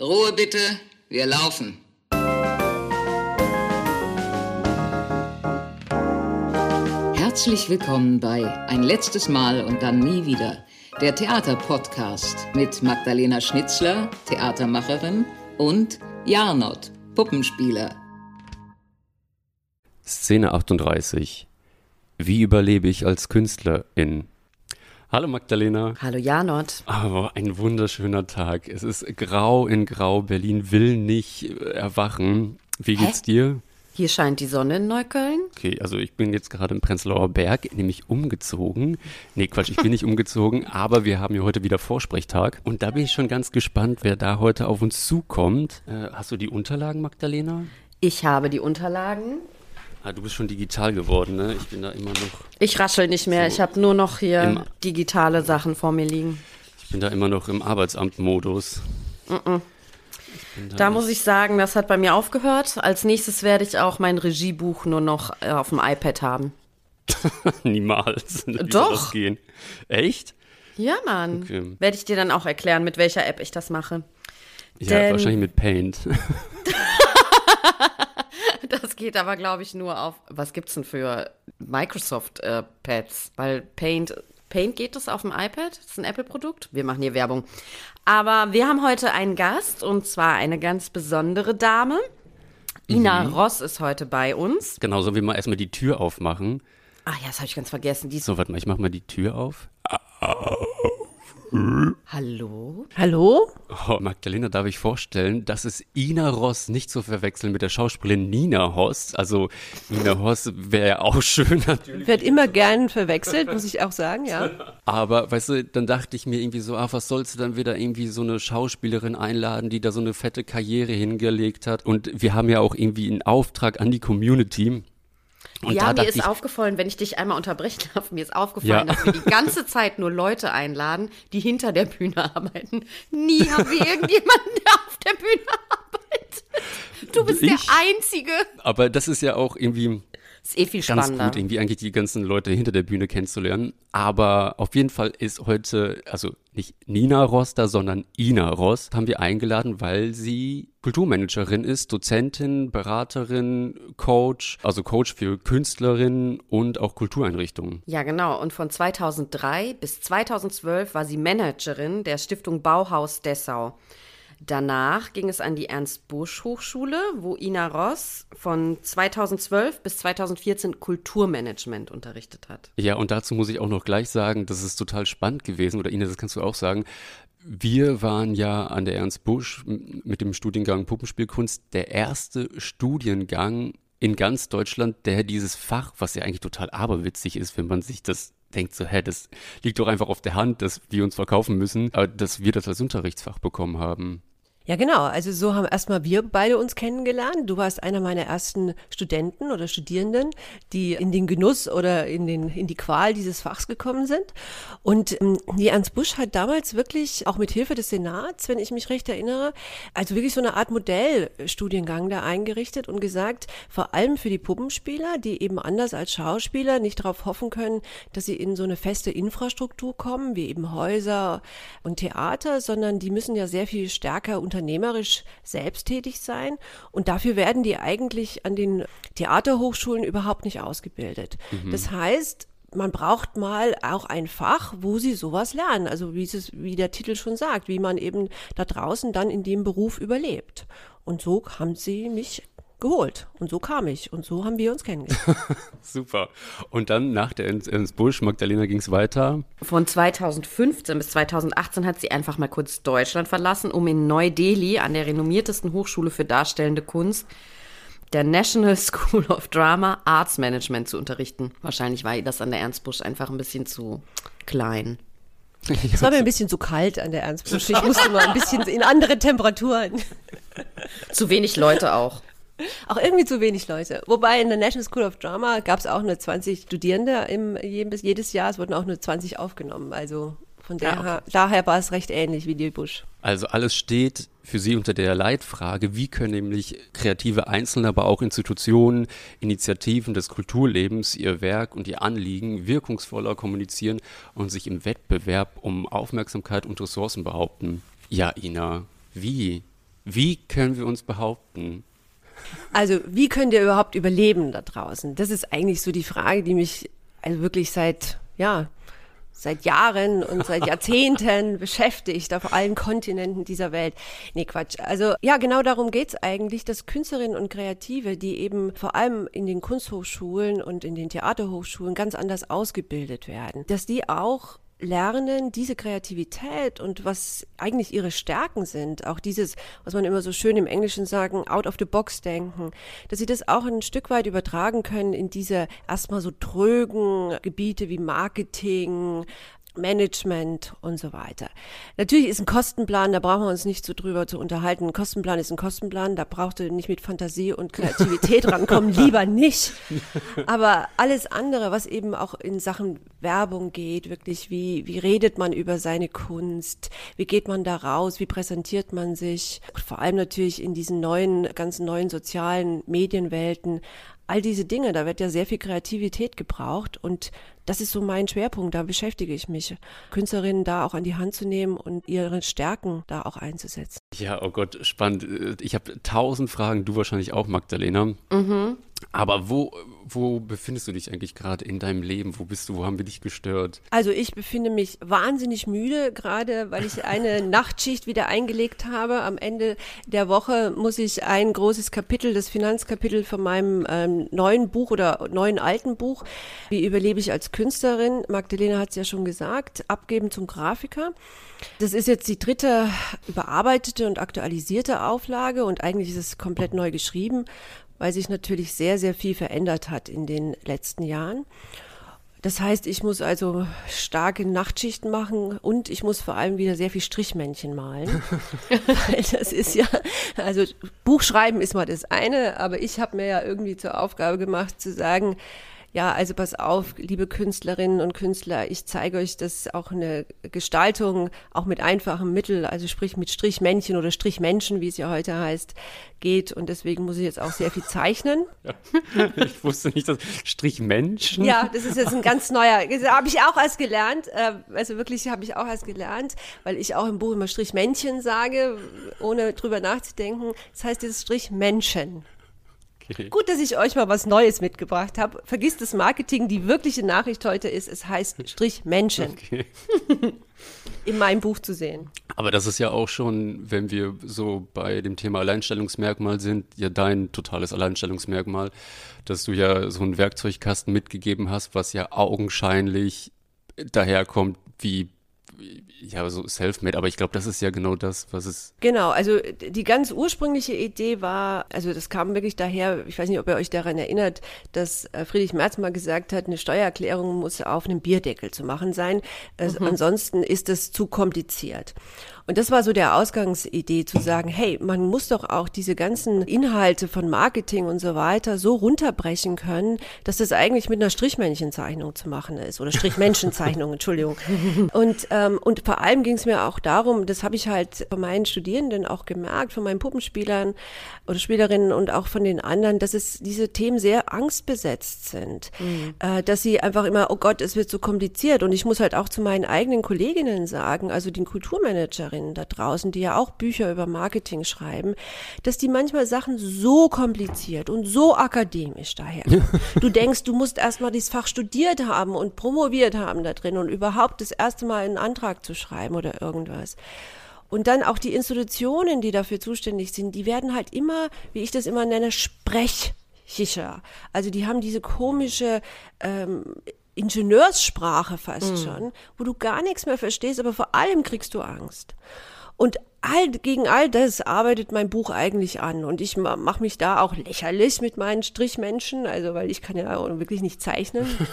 Ruhe bitte, wir laufen. Herzlich willkommen bei Ein letztes Mal und dann nie wieder, der Theaterpodcast mit Magdalena Schnitzler, Theatermacherin, und Jarnot, Puppenspieler. Szene 38. Wie überlebe ich als Künstlerin? Hallo Magdalena. Hallo Janot. Aber ein wunderschöner Tag. Es ist grau in grau. Berlin will nicht erwachen. Wie geht's Hä? dir? Hier scheint die Sonne in Neukölln. Okay, also ich bin jetzt gerade im Prenzlauer Berg, nämlich umgezogen. Nee, Quatsch, ich bin nicht umgezogen, aber wir haben ja heute wieder Vorsprechtag. Und da bin ich schon ganz gespannt, wer da heute auf uns zukommt. Äh, hast du die Unterlagen, Magdalena? Ich habe die Unterlagen. Ah, du bist schon digital geworden, ne? Ich bin da immer noch. Ich raschel nicht mehr. So ich habe nur noch hier digitale Sachen vor mir liegen. Ich bin da immer noch im Arbeitsamtmodus. Mm -mm. Da, da muss ich sagen, das hat bei mir aufgehört. Als nächstes werde ich auch mein Regiebuch nur noch äh, auf dem iPad haben. Niemals. Wie Doch. gehen? Echt? Ja, Mann. Okay. Werde ich dir dann auch erklären, mit welcher App ich das mache. Ja, Denn wahrscheinlich mit Paint. Das geht aber, glaube ich, nur auf, was gibt es denn für Microsoft-Pads? Äh, Weil Paint, Paint geht das auf dem iPad? Das ist ein Apple-Produkt? Wir machen hier Werbung. Aber wir haben heute einen Gast und zwar eine ganz besondere Dame. Ina mhm. Ross ist heute bei uns. Genau, sollen wir mal erstmal die Tür aufmachen? Ach ja, das habe ich ganz vergessen. Die so, warte mal, ich mache mal die Tür auf. Hallo? Hallo? Oh, Magdalena, darf ich vorstellen, das ist Ina Ross, nicht zu verwechseln mit der Schauspielerin Nina Hoss. Also Nina Hoss wäre ja auch schön natürlich. Wird immer gern verwechselt, muss ich auch sagen, ja. Aber, weißt du, dann dachte ich mir irgendwie so, ach, was sollst du dann wieder irgendwie so eine Schauspielerin einladen, die da so eine fette Karriere hingelegt hat. Und wir haben ja auch irgendwie einen Auftrag an die Community und ja, mir ist ich, aufgefallen, wenn ich dich einmal unterbrechen darf, mir ist aufgefallen, ja. dass wir die ganze Zeit nur Leute einladen, die hinter der Bühne arbeiten. Nie haben wir irgendjemanden, der auf der Bühne arbeitet. Du bist ich, der Einzige. Aber das ist ja auch irgendwie ist eh viel ganz spannender. gut, irgendwie eigentlich die ganzen Leute hinter der Bühne kennenzulernen. Aber auf jeden Fall ist heute, also nicht Nina Ross da, sondern Ina Ross haben wir eingeladen, weil sie Kulturmanagerin ist, Dozentin, Beraterin, Coach, also Coach für Künstlerinnen und auch Kultureinrichtungen. Ja, genau. Und von 2003 bis 2012 war sie Managerin der Stiftung Bauhaus Dessau. Danach ging es an die Ernst-Busch-Hochschule, wo Ina Ross von 2012 bis 2014 Kulturmanagement unterrichtet hat. Ja, und dazu muss ich auch noch gleich sagen, das ist total spannend gewesen, oder Ina, das kannst du auch sagen. Wir waren ja an der Ernst Busch mit dem Studiengang Puppenspielkunst der erste Studiengang in ganz Deutschland, der dieses Fach, was ja eigentlich total aberwitzig ist, wenn man sich das denkt, so, hä, das liegt doch einfach auf der Hand, dass wir uns verkaufen müssen, dass wir das als Unterrichtsfach bekommen haben. Ja, genau. Also so haben erstmal wir beide uns kennengelernt. Du warst einer meiner ersten Studenten oder Studierenden, die in den Genuss oder in, den, in die Qual dieses Fachs gekommen sind. Und ähm, Ernst Busch hat damals wirklich, auch mit Hilfe des Senats, wenn ich mich recht erinnere, also wirklich so eine Art Modellstudiengang da eingerichtet und gesagt, vor allem für die Puppenspieler, die eben anders als Schauspieler nicht darauf hoffen können, dass sie in so eine feste Infrastruktur kommen, wie eben Häuser und Theater, sondern die müssen ja sehr viel stärker unternehmerisch selbsttätig sein. Und dafür werden die eigentlich an den Theaterhochschulen überhaupt nicht ausgebildet. Mhm. Das heißt, man braucht mal auch ein Fach, wo sie sowas lernen. Also wie, es, wie der Titel schon sagt, wie man eben da draußen dann in dem Beruf überlebt. Und so haben sie mich geholt. Und so kam ich. Und so haben wir uns kennengelernt. Super. Und dann nach der ins, ins Busch, Magdalena, ging es weiter? Von 2015 bis 2018 hat sie einfach mal kurz Deutschland verlassen, um in Neu-Delhi an der renommiertesten Hochschule für darstellende Kunst der National School of Drama Arts Management zu unterrichten. Wahrscheinlich war ihr das an der Ernst Busch einfach ein bisschen zu klein. Es war mir ein bisschen zu kalt an der Ernst Busch. Ich musste mal ein bisschen in andere Temperaturen. Zu wenig Leute auch. Auch irgendwie zu wenig Leute. Wobei in der National School of Drama gab es auch nur 20 Studierende im, jedes Jahr. Es wurden auch nur 20 aufgenommen. Also von ja, okay. daher war es recht ähnlich wie die Busch. Also alles steht für Sie unter der Leitfrage, wie können nämlich kreative Einzelne, aber auch Institutionen, Initiativen des Kulturlebens ihr Werk und ihr Anliegen wirkungsvoller kommunizieren und sich im Wettbewerb um Aufmerksamkeit und Ressourcen behaupten. Ja, Ina, wie Wie können wir uns behaupten? Also, wie könnt ihr überhaupt überleben da draußen? Das ist eigentlich so die Frage, die mich also wirklich seit, ja, seit Jahren und seit Jahrzehnten beschäftigt auf allen Kontinenten dieser Welt. Nee, Quatsch. Also ja, genau darum geht's eigentlich, dass Künstlerinnen und Kreative, die eben vor allem in den Kunsthochschulen und in den Theaterhochschulen ganz anders ausgebildet werden, dass die auch lernen, diese Kreativität und was eigentlich ihre Stärken sind, auch dieses, was man immer so schön im Englischen sagen, out of the box denken, dass sie das auch ein Stück weit übertragen können in diese erstmal so trögen Gebiete wie Marketing, Management und so weiter. Natürlich ist ein Kostenplan, da brauchen wir uns nicht so drüber zu unterhalten. Ein Kostenplan ist ein Kostenplan, da braucht ihr nicht mit Fantasie und Kreativität rankommen, lieber nicht. Aber alles andere, was eben auch in Sachen Werbung geht, wirklich, wie, wie redet man über seine Kunst, wie geht man da raus, wie präsentiert man sich, vor allem natürlich in diesen neuen, ganz neuen sozialen Medienwelten, all diese Dinge, da wird ja sehr viel Kreativität gebraucht und das ist so mein Schwerpunkt, da beschäftige ich mich, Künstlerinnen da auch an die Hand zu nehmen und ihre Stärken da auch einzusetzen. Ja, oh Gott, spannend. Ich habe tausend Fragen, du wahrscheinlich auch, Magdalena. Mhm. Aber wo, wo befindest du dich eigentlich gerade in deinem Leben? Wo bist du? Wo haben wir dich gestört? Also ich befinde mich wahnsinnig müde, gerade weil ich eine Nachtschicht wieder eingelegt habe. Am Ende der Woche muss ich ein großes Kapitel, das Finanzkapitel von meinem ähm, neuen Buch oder neuen alten Buch, wie überlebe ich als Künstlerin, Magdalena hat es ja schon gesagt, abgeben zum Grafiker. Das ist jetzt die dritte überarbeitete und aktualisierte Auflage und eigentlich ist es komplett neu geschrieben weil sich natürlich sehr, sehr viel verändert hat in den letzten Jahren. Das heißt, ich muss also starke Nachtschichten machen und ich muss vor allem wieder sehr viel Strichmännchen malen. das ist ja, also Buchschreiben ist mal das eine, aber ich habe mir ja irgendwie zur Aufgabe gemacht zu sagen, ja, also pass auf, liebe Künstlerinnen und Künstler, ich zeige euch, dass auch eine Gestaltung auch mit einfachem Mittel, also sprich mit Strichmännchen oder Strichmenschen, wie es ja heute heißt, geht. Und deswegen muss ich jetzt auch sehr viel zeichnen. Ja. Ich wusste nicht, dass Strichmenschen. Ja, das ist jetzt ein ganz neuer, habe ich auch erst gelernt. Äh, also wirklich habe ich auch erst gelernt, weil ich auch im Buch immer Strichmännchen sage, ohne drüber nachzudenken. Das heißt jetzt Strichmenschen. Okay. Gut, dass ich euch mal was Neues mitgebracht habe. Vergisst das Marketing. Die wirkliche Nachricht heute ist, es heißt Strich Menschen. Okay. In meinem Buch zu sehen. Aber das ist ja auch schon, wenn wir so bei dem Thema Alleinstellungsmerkmal sind, ja dein totales Alleinstellungsmerkmal, dass du ja so einen Werkzeugkasten mitgegeben hast, was ja augenscheinlich daherkommt wie ja, so self-made, aber ich glaube, das ist ja genau das, was es. Genau, also die ganz ursprüngliche Idee war, also das kam wirklich daher, ich weiß nicht, ob ihr euch daran erinnert, dass äh, Friedrich Merz mal gesagt hat, eine Steuererklärung muss auf einem Bierdeckel zu machen sein. Mhm. Ansonsten ist es zu kompliziert. Und das war so der Ausgangsidee zu sagen, hey, man muss doch auch diese ganzen Inhalte von Marketing und so weiter so runterbrechen können, dass das eigentlich mit einer Strichmännchenzeichnung zu machen ist oder Strichmenschenzeichnung, Entschuldigung. Und, ähm, und vor allem ging es mir auch darum, das habe ich halt von meinen Studierenden auch gemerkt, von meinen Puppenspielern oder Spielerinnen und auch von den anderen, dass es diese Themen sehr angstbesetzt sind, mhm. äh, dass sie einfach immer, oh Gott, es wird so kompliziert. Und ich muss halt auch zu meinen eigenen Kolleginnen sagen, also den Kulturmanager Blogerinnen da draußen, die ja auch Bücher über Marketing schreiben, dass die manchmal Sachen so kompliziert und so akademisch daher. du denkst, du musst erstmal dieses Fach studiert haben und promoviert haben da drin und überhaupt das erste Mal einen Antrag zu schreiben oder irgendwas. Und dann auch die Institutionen, die dafür zuständig sind, die werden halt immer, wie ich das immer nenne, Sprechchicher. Also die haben diese komische ähm, Ingenieurssprache fast mm. schon, wo du gar nichts mehr verstehst, aber vor allem kriegst du Angst. Und all, gegen all das arbeitet mein Buch eigentlich an. Und ich mache mich da auch lächerlich mit meinen Strichmenschen, also weil ich kann ja wirklich nicht zeichnen.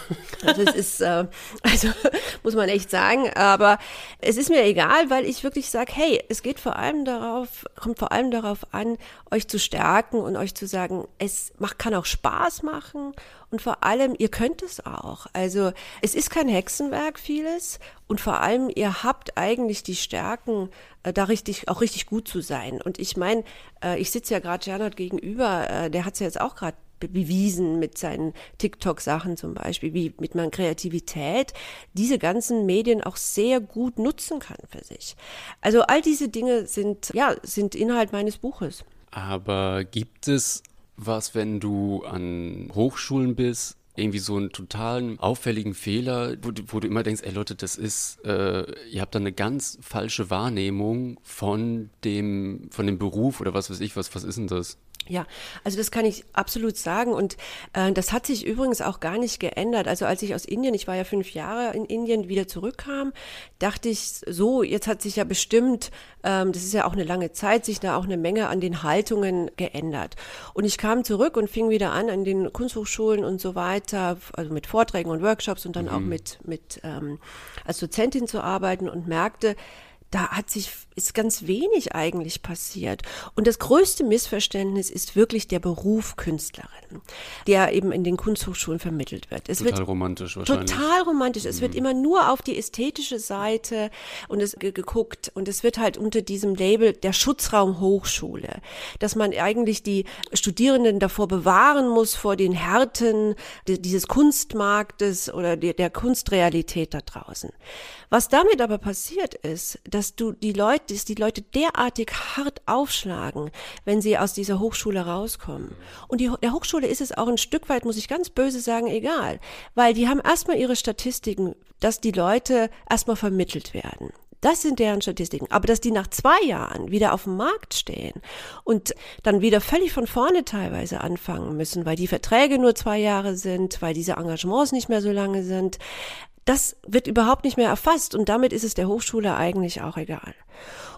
Also es ist, äh, also muss man echt sagen. Aber es ist mir egal, weil ich wirklich sage, hey, es geht vor allem darauf, kommt vor allem darauf an, euch zu stärken und euch zu sagen, es macht, kann auch Spaß machen und vor allem, ihr könnt es auch. Also es ist kein Hexenwerk vieles und vor allem, ihr habt eigentlich die Stärken, äh, da richtig, auch richtig gut zu sein. Und ich meine, äh, ich sitze ja gerade Gernot gegenüber, äh, der hat es ja jetzt auch gerade bewiesen mit seinen TikTok-Sachen zum Beispiel, wie mit meiner Kreativität diese ganzen Medien auch sehr gut nutzen kann für sich. Also all diese Dinge sind, ja, sind Inhalt meines Buches. Aber gibt es was, wenn du an Hochschulen bist, irgendwie so einen totalen auffälligen Fehler, wo, wo, du immer denkst, ey Leute, das ist, äh, ihr habt da eine ganz falsche Wahrnehmung von dem, von dem Beruf oder was weiß ich, was, was ist denn das? Ja, also das kann ich absolut sagen und äh, das hat sich übrigens auch gar nicht geändert. Also als ich aus Indien, ich war ja fünf Jahre in Indien, wieder zurückkam, dachte ich so, jetzt hat sich ja bestimmt, ähm, das ist ja auch eine lange Zeit, sich da auch eine Menge an den Haltungen geändert. Und ich kam zurück und fing wieder an an den Kunsthochschulen und so weiter, also mit Vorträgen und Workshops und dann mhm. auch mit, mit ähm, als Dozentin zu arbeiten und merkte, da hat sich, ist ganz wenig eigentlich passiert. Und das größte Missverständnis ist wirklich der Beruf Künstlerin, der eben in den Kunsthochschulen vermittelt wird. Es total wird romantisch wahrscheinlich. Total romantisch. Es mhm. wird immer nur auf die ästhetische Seite und es geguckt und es wird halt unter diesem Label der Schutzraum Hochschule, dass man eigentlich die Studierenden davor bewahren muss vor den Härten dieses Kunstmarktes oder der Kunstrealität da draußen. Was damit aber passiert ist, dass du die Leute, dass die Leute derartig hart aufschlagen, wenn sie aus dieser Hochschule rauskommen. Und die, der Hochschule ist es auch ein Stück weit, muss ich ganz böse sagen, egal. Weil die haben erstmal ihre Statistiken, dass die Leute erstmal vermittelt werden. Das sind deren Statistiken. Aber dass die nach zwei Jahren wieder auf dem Markt stehen und dann wieder völlig von vorne teilweise anfangen müssen, weil die Verträge nur zwei Jahre sind, weil diese Engagements nicht mehr so lange sind, das wird überhaupt nicht mehr erfasst und damit ist es der Hochschule eigentlich auch egal.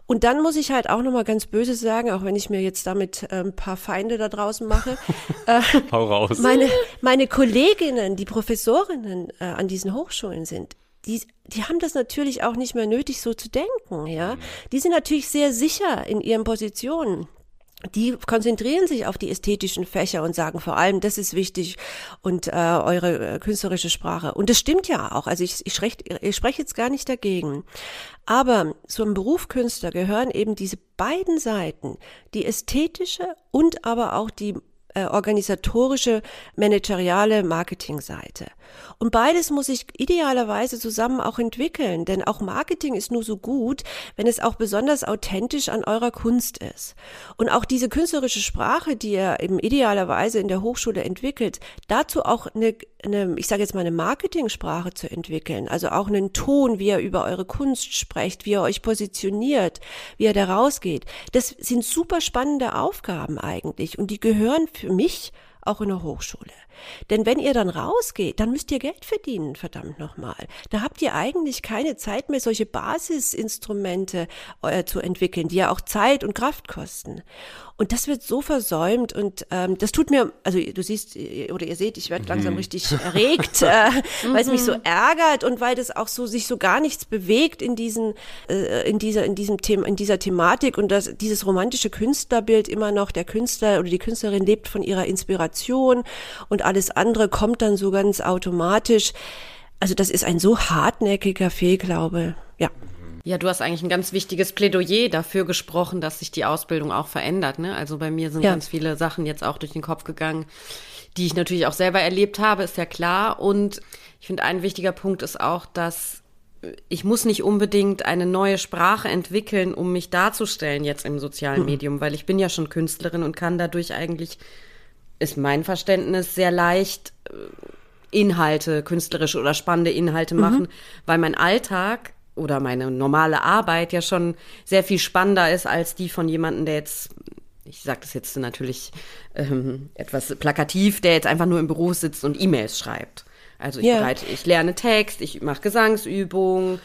Und dann muss ich halt auch nochmal ganz böse sagen, auch wenn ich mir jetzt damit äh, ein paar Feinde da draußen mache. Äh, Hau raus. Meine, meine Kolleginnen, die Professorinnen äh, an diesen Hochschulen sind, die, die haben das natürlich auch nicht mehr nötig, so zu denken, ja. Die sind natürlich sehr sicher in ihren Positionen die konzentrieren sich auf die ästhetischen Fächer und sagen vor allem, das ist wichtig und äh, eure äh, künstlerische Sprache. Und das stimmt ja auch. Also ich, ich, sprech, ich spreche jetzt gar nicht dagegen. Aber zum Beruf Künstler gehören eben diese beiden Seiten, die ästhetische und aber auch die äh, organisatorische, manageriale Marketingseite. Und beides muss sich idealerweise zusammen auch entwickeln, denn auch Marketing ist nur so gut, wenn es auch besonders authentisch an eurer Kunst ist. Und auch diese künstlerische Sprache, die ihr eben idealerweise in der Hochschule entwickelt, dazu auch eine, eine ich sage jetzt mal eine Marketingsprache zu entwickeln, also auch einen Ton, wie ihr über eure Kunst sprecht, wie ihr euch positioniert, wie ihr da rausgeht. Das sind super spannende Aufgaben eigentlich und die gehören für mich auch in der Hochschule. Denn wenn ihr dann rausgeht, dann müsst ihr Geld verdienen, verdammt nochmal. Da habt ihr eigentlich keine Zeit mehr, solche Basisinstrumente äh, zu entwickeln, die ja auch Zeit und Kraft kosten. Und das wird so versäumt und ähm, das tut mir, also du siehst oder ihr seht, ich werde langsam mhm. richtig erregt, äh, weil es mich so mhm. ärgert und weil das auch so sich so gar nichts bewegt in diesen, äh, in dieser, in diesem Thema, in dieser Thematik und das, dieses romantische Künstlerbild immer noch, der Künstler oder die Künstlerin lebt von ihrer Inspiration und alles andere kommt dann so ganz automatisch. Also das ist ein so hartnäckiger Fehlglaube. Ja. Ja, du hast eigentlich ein ganz wichtiges Plädoyer dafür gesprochen, dass sich die Ausbildung auch verändert. Ne? Also bei mir sind ja. ganz viele Sachen jetzt auch durch den Kopf gegangen, die ich natürlich auch selber erlebt habe, ist ja klar. Und ich finde, ein wichtiger Punkt ist auch, dass ich muss nicht unbedingt eine neue Sprache entwickeln, um mich darzustellen jetzt im sozialen mhm. Medium, weil ich bin ja schon Künstlerin und kann dadurch eigentlich, ist mein Verständnis, sehr leicht äh, Inhalte, künstlerische oder spannende Inhalte mhm. machen, weil mein Alltag oder meine normale Arbeit ja schon sehr viel spannender ist als die von jemandem, der jetzt, ich sage das jetzt natürlich ähm, etwas plakativ, der jetzt einfach nur im Büro sitzt und E-Mails schreibt. Also ich, yeah. bereite, ich lerne Text, ich mache Gesangsübungen,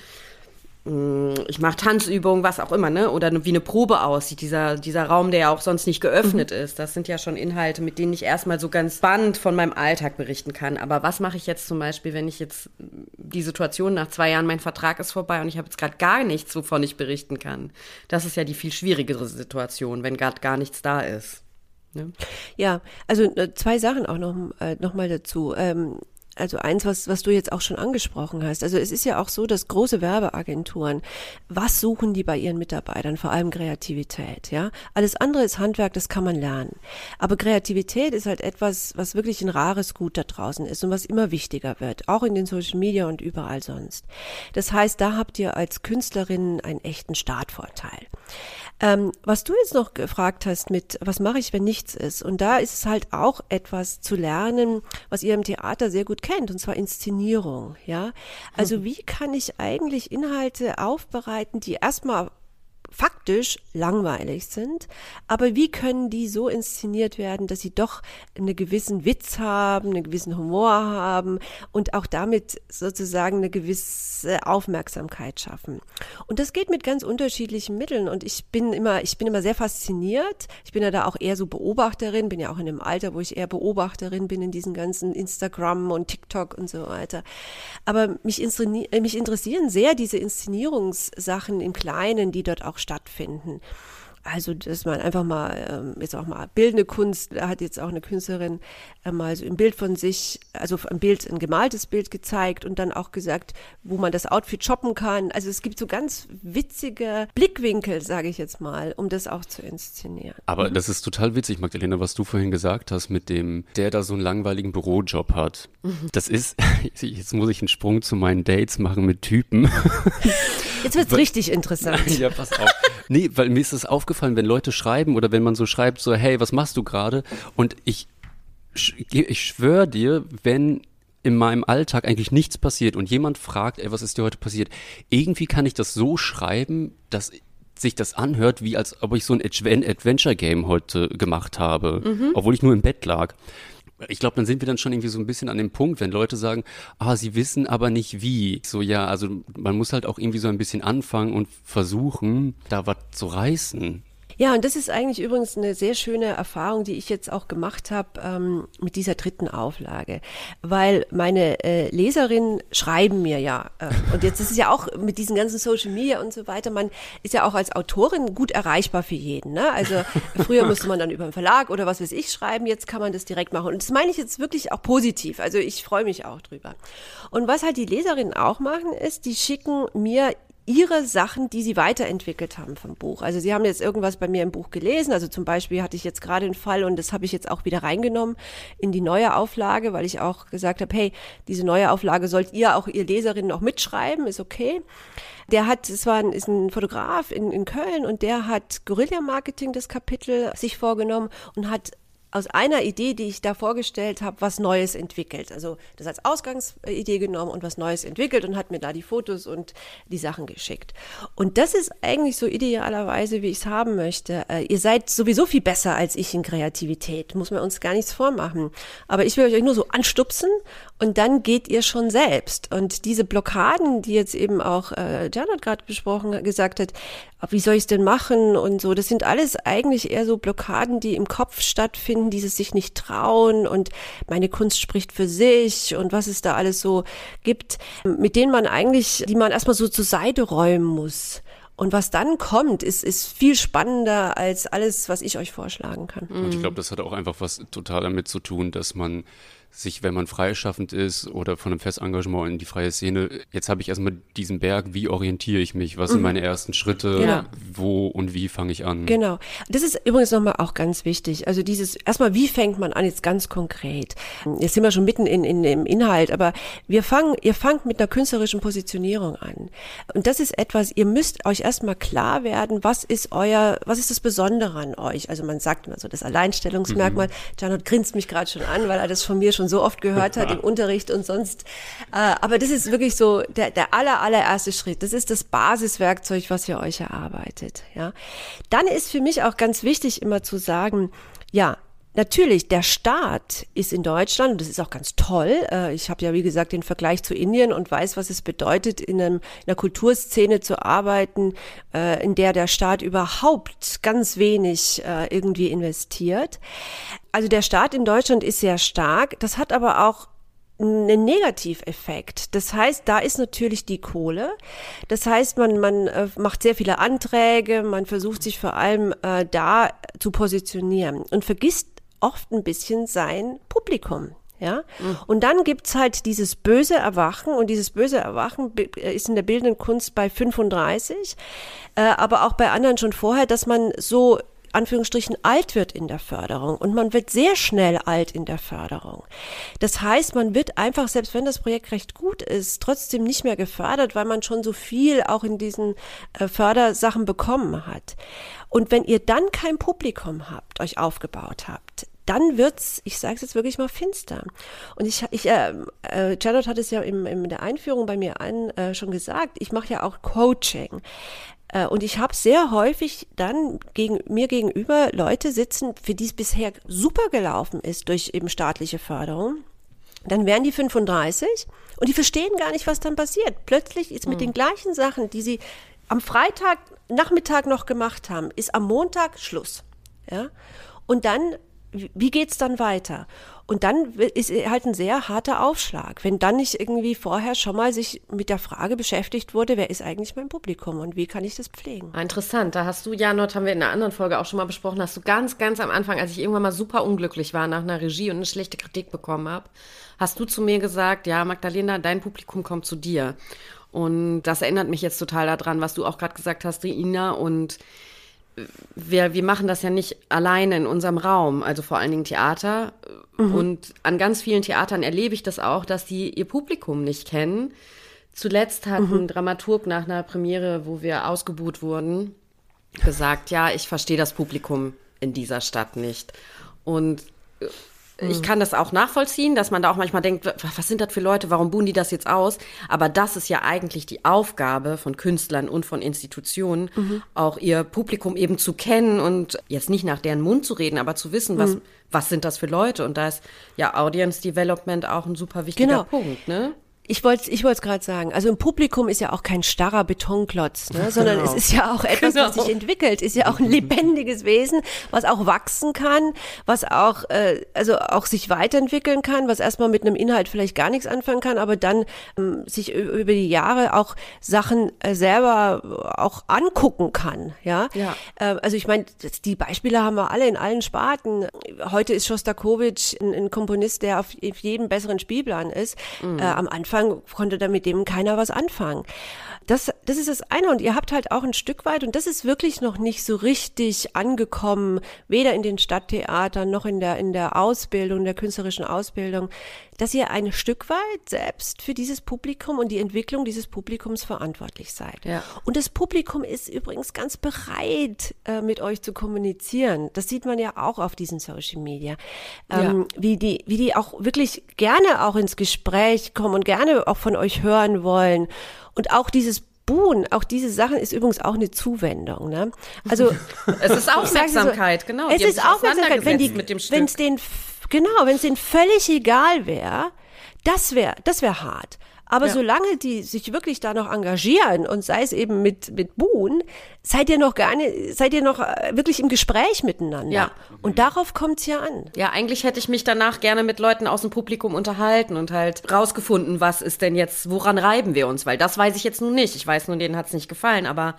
ich mache Tanzübungen, was auch immer, ne? Oder wie eine Probe aussieht, dieser, dieser Raum, der ja auch sonst nicht geöffnet mhm. ist. Das sind ja schon Inhalte, mit denen ich erstmal so ganz spannend von meinem Alltag berichten kann. Aber was mache ich jetzt zum Beispiel, wenn ich jetzt die Situation nach zwei Jahren, mein Vertrag ist vorbei und ich habe jetzt gerade gar nichts, wovon ich berichten kann? Das ist ja die viel schwierigere Situation, wenn gerade gar nichts da ist. Ne? Ja, also äh, zwei Sachen auch noch, äh, noch mal dazu. Ähm, also eins, was, was du jetzt auch schon angesprochen hast. Also es ist ja auch so, dass große Werbeagenturen, was suchen die bei ihren Mitarbeitern? Vor allem Kreativität, ja. Alles andere ist Handwerk, das kann man lernen. Aber Kreativität ist halt etwas, was wirklich ein rares Gut da draußen ist und was immer wichtiger wird, auch in den Social Media und überall sonst. Das heißt, da habt ihr als Künstlerin einen echten Startvorteil. Ähm, was du jetzt noch gefragt hast mit, was mache ich, wenn nichts ist? Und da ist es halt auch etwas zu lernen, was ihr im Theater sehr gut kennt, und zwar Inszenierung, ja. Also wie kann ich eigentlich Inhalte aufbereiten, die erstmal faktisch langweilig sind, aber wie können die so inszeniert werden, dass sie doch einen gewissen Witz haben, einen gewissen Humor haben und auch damit sozusagen eine gewisse Aufmerksamkeit schaffen. Und das geht mit ganz unterschiedlichen Mitteln und ich bin immer, ich bin immer sehr fasziniert. Ich bin ja da auch eher so Beobachterin, bin ja auch in einem Alter, wo ich eher Beobachterin bin in diesen ganzen Instagram und TikTok und so weiter. Aber mich, mich interessieren sehr diese Inszenierungssachen im Kleinen, die dort auch stattfinden. Also, dass man einfach mal, ähm, jetzt auch mal bildende Kunst, da hat jetzt auch eine Künstlerin äh, mal so ein Bild von sich, also ein Bild, ein gemaltes Bild gezeigt und dann auch gesagt, wo man das Outfit shoppen kann. Also es gibt so ganz witzige Blickwinkel, sage ich jetzt mal, um das auch zu inszenieren. Aber mhm. das ist total witzig, Magdalena, was du vorhin gesagt hast mit dem, der da so einen langweiligen Bürojob hat. Mhm. Das ist, jetzt muss ich einen Sprung zu meinen Dates machen mit Typen. Jetzt wird es richtig interessant. ja, pass auf. Nee, weil mir ist es aufgefallen, wenn Leute schreiben oder wenn man so schreibt, so, hey, was machst du gerade? Und ich, ich schwöre dir, wenn in meinem Alltag eigentlich nichts passiert und jemand fragt, ey, was ist dir heute passiert? Irgendwie kann ich das so schreiben, dass sich das anhört, wie als ob ich so ein Adventure Game heute gemacht habe, mhm. obwohl ich nur im Bett lag ich glaube, dann sind wir dann schon irgendwie so ein bisschen an dem Punkt, wenn Leute sagen, ah, sie wissen aber nicht wie. So, ja, also man muss halt auch irgendwie so ein bisschen anfangen und versuchen, da was zu reißen. Ja, und das ist eigentlich übrigens eine sehr schöne Erfahrung, die ich jetzt auch gemacht habe ähm, mit dieser dritten Auflage, weil meine äh, Leserinnen schreiben mir ja, äh, und jetzt ist es ja auch mit diesen ganzen Social Media und so weiter, man ist ja auch als Autorin gut erreichbar für jeden. Ne? Also früher musste man dann über einen Verlag oder was weiß ich schreiben, jetzt kann man das direkt machen. Und das meine ich jetzt wirklich auch positiv. Also ich freue mich auch drüber. Und was halt die Leserinnen auch machen, ist, die schicken mir ihre Sachen, die sie weiterentwickelt haben vom Buch. Also sie haben jetzt irgendwas bei mir im Buch gelesen. Also zum Beispiel hatte ich jetzt gerade einen Fall und das habe ich jetzt auch wieder reingenommen in die neue Auflage, weil ich auch gesagt habe, hey, diese neue Auflage sollt ihr auch ihr Leserinnen auch mitschreiben, ist okay. Der hat, es war ein, ist ein Fotograf in, in Köln und der hat Guerilla-Marketing das Kapitel sich vorgenommen und hat aus einer Idee, die ich da vorgestellt habe, was Neues entwickelt. Also das als Ausgangsidee genommen und was Neues entwickelt und hat mir da die Fotos und die Sachen geschickt. Und das ist eigentlich so idealerweise, wie ich es haben möchte. Äh, ihr seid sowieso viel besser als ich in Kreativität, muss man uns gar nichts vormachen. Aber ich will euch nur so anstupsen und dann geht ihr schon selbst. Und diese Blockaden, die jetzt eben auch äh, Janet gerade besprochen gesagt hat, wie soll ich es denn machen und so, das sind alles eigentlich eher so Blockaden, die im Kopf stattfinden, die sich nicht trauen und meine Kunst spricht für sich und was es da alles so gibt, mit denen man eigentlich, die man erstmal so zur Seite räumen muss. Und was dann kommt, ist, ist viel spannender als alles, was ich euch vorschlagen kann. Und ich glaube, das hat auch einfach was total damit zu tun, dass man sich, wenn man freischaffend ist oder von einem Festengagement in die freie Szene, jetzt habe ich erstmal diesen Berg, wie orientiere ich mich, was mhm. sind meine ersten Schritte, genau. wo und wie fange ich an. Genau. Das ist übrigens nochmal auch ganz wichtig. Also dieses, erstmal, wie fängt man an, jetzt ganz konkret. Jetzt sind wir schon mitten in, in, im Inhalt, aber wir fangen, ihr fangt mit einer künstlerischen Positionierung an. Und das ist etwas, ihr müsst euch erstmal klar werden, was ist euer, was ist das Besondere an euch? Also man sagt immer so das Alleinstellungsmerkmal. Mhm. Janot grinst mich gerade schon an, weil er das von mir schon so oft gehört hat im Unterricht und sonst. Äh, aber das ist wirklich so der, der aller, allererste Schritt. Das ist das Basiswerkzeug, was ihr euch erarbeitet. Ja. Dann ist für mich auch ganz wichtig immer zu sagen, ja, Natürlich, der Staat ist in Deutschland, das ist auch ganz toll. Äh, ich habe ja, wie gesagt, den Vergleich zu Indien und weiß, was es bedeutet, in, einem, in einer Kulturszene zu arbeiten, äh, in der der Staat überhaupt ganz wenig äh, irgendwie investiert. Also der Staat in Deutschland ist sehr stark. Das hat aber auch einen Negativeffekt. Das heißt, da ist natürlich die Kohle. Das heißt, man, man macht sehr viele Anträge, man versucht sich vor allem äh, da zu positionieren und vergisst oft ein bisschen sein Publikum. Ja? Mhm. Und dann gibt's halt dieses böse Erwachen und dieses böse Erwachen äh, ist in der bildenden Kunst bei 35, äh, aber auch bei anderen schon vorher, dass man so Anführungsstrichen alt wird in der Förderung und man wird sehr schnell alt in der Förderung. Das heißt, man wird einfach, selbst wenn das Projekt recht gut ist, trotzdem nicht mehr gefördert, weil man schon so viel auch in diesen äh, Fördersachen bekommen hat. Und wenn ihr dann kein Publikum habt, euch aufgebaut habt, dann wird's, ich sage es jetzt wirklich mal finster. Und ich, ich äh, äh, Charlotte hat es ja im, in der Einführung bei mir an äh, schon gesagt. Ich mache ja auch Coaching. Äh, und ich habe sehr häufig dann gegen mir gegenüber Leute sitzen, für die es bisher super gelaufen ist durch eben staatliche Förderung. Dann wären die 35 und die verstehen gar nicht, was dann passiert. Plötzlich ist mit mhm. den gleichen Sachen, die sie am Freitag Nachmittag noch gemacht haben, ist am Montag Schluss. Ja? Und dann, wie geht's dann weiter? Und dann ist halt ein sehr harter Aufschlag, wenn dann nicht irgendwie vorher schon mal sich mit der Frage beschäftigt wurde, wer ist eigentlich mein Publikum und wie kann ich das pflegen? Ah, interessant, da hast du, Janot, haben wir in einer anderen Folge auch schon mal besprochen, hast du ganz, ganz am Anfang, als ich irgendwann mal super unglücklich war nach einer Regie und eine schlechte Kritik bekommen habe, hast du zu mir gesagt, ja, Magdalena, dein Publikum kommt zu dir. Und das erinnert mich jetzt total daran, was du auch gerade gesagt hast, Ina, und wir, wir machen das ja nicht alleine in unserem Raum, also vor allen Dingen Theater. Mhm. Und an ganz vielen Theatern erlebe ich das auch, dass die ihr Publikum nicht kennen. Zuletzt hat mhm. ein Dramaturg nach einer Premiere, wo wir ausgebuht wurden, gesagt, ja, ich verstehe das Publikum in dieser Stadt nicht. Und äh, ich kann das auch nachvollziehen, dass man da auch manchmal denkt, was sind das für Leute, warum buhen die das jetzt aus? Aber das ist ja eigentlich die Aufgabe von Künstlern und von Institutionen, mhm. auch ihr Publikum eben zu kennen und jetzt nicht nach deren Mund zu reden, aber zu wissen, was, mhm. was sind das für Leute? Und da ist ja Audience Development auch ein super wichtiger genau. Punkt, ne? Ich wollte ich wollte es gerade sagen. Also ein Publikum ist ja auch kein starrer Betonklotz, ne? sondern genau. es ist ja auch etwas, genau. was sich entwickelt. Ist ja auch ein lebendiges Wesen, was auch wachsen kann, was auch äh, also auch sich weiterentwickeln kann, was erstmal mit einem Inhalt vielleicht gar nichts anfangen kann, aber dann ähm, sich über die Jahre auch Sachen äh, selber auch angucken kann. Ja. ja. Äh, also ich meine, die Beispiele haben wir alle in allen Sparten. Heute ist Shostakovich ein, ein Komponist, der auf, auf jedem besseren Spielplan ist. Mhm. Äh, am Anfang Anfang konnte da mit dem keiner was anfangen. Das, das ist das eine. Und ihr habt halt auch ein Stück weit, und das ist wirklich noch nicht so richtig angekommen, weder in den Stadttheatern noch in der, in der Ausbildung, der künstlerischen Ausbildung, dass ihr ein Stück weit selbst für dieses Publikum und die Entwicklung dieses Publikums verantwortlich seid. Ja. Und das Publikum ist übrigens ganz bereit, äh, mit euch zu kommunizieren. Das sieht man ja auch auf diesen Social Media. Ähm, ja. wie, die, wie die auch wirklich gerne auch ins Gespräch kommen und gerne auch von euch hören wollen. Und auch dieses Buhn, auch diese Sachen ist übrigens auch eine Zuwendung. Ne? Also es ist Aufmerksamkeit, so, genau. Es ist Aufmerksamkeit, wenn die, wenn es den Genau, wenn es ihnen völlig egal wäre, das wäre das wäre hart. Aber ja. solange die sich wirklich da noch engagieren und sei es eben mit, mit Buhn, seid ihr noch gar nicht, seid ihr noch äh, wirklich im Gespräch miteinander. Ja. Und darauf kommt es ja an. Ja, eigentlich hätte ich mich danach gerne mit Leuten aus dem Publikum unterhalten und halt rausgefunden, was ist denn jetzt, woran reiben wir uns? Weil das weiß ich jetzt nun nicht. Ich weiß nur, denen hat es nicht gefallen, aber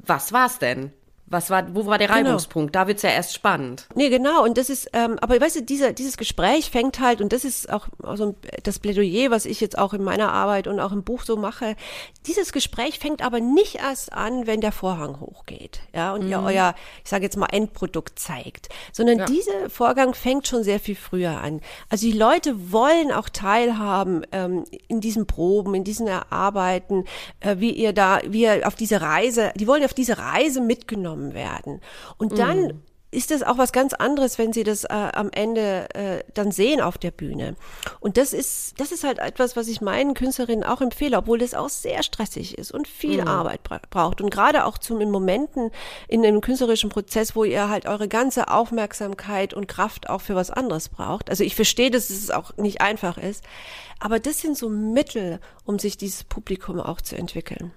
was war's denn? Was war, wo war der genau. Reibungspunkt? Genau. Da wird's ja erst spannend. Nee, genau. Und das ist, ähm, aber weißt du, dieser, dieses Gespräch fängt halt, und das ist auch so das Plädoyer, was ich jetzt auch in meiner Arbeit und auch im Buch so mache. Dieses Gespräch fängt aber nicht erst an, wenn der Vorhang hochgeht, ja, und mhm. ihr euer, ich sage jetzt mal, Endprodukt zeigt, sondern ja. dieser Vorgang fängt schon sehr viel früher an. Also die Leute wollen auch teilhaben ähm, in diesen Proben, in diesen Erarbeiten, äh, wie ihr da, wie ihr auf diese Reise, die wollen auf diese Reise mitgenommen wahrgenommen werden. Und dann mm. ist das auch was ganz anderes, wenn sie das äh, am Ende äh, dann sehen auf der Bühne. Und das ist, das ist halt etwas, was ich meinen Künstlerinnen auch empfehle, obwohl das auch sehr stressig ist und viel mm. Arbeit bra braucht. Und gerade auch zum in Momenten in einem künstlerischen Prozess, wo ihr halt eure ganze Aufmerksamkeit und Kraft auch für was anderes braucht. Also ich verstehe, dass es auch nicht einfach ist. Aber das sind so Mittel, um sich dieses Publikum auch zu entwickeln.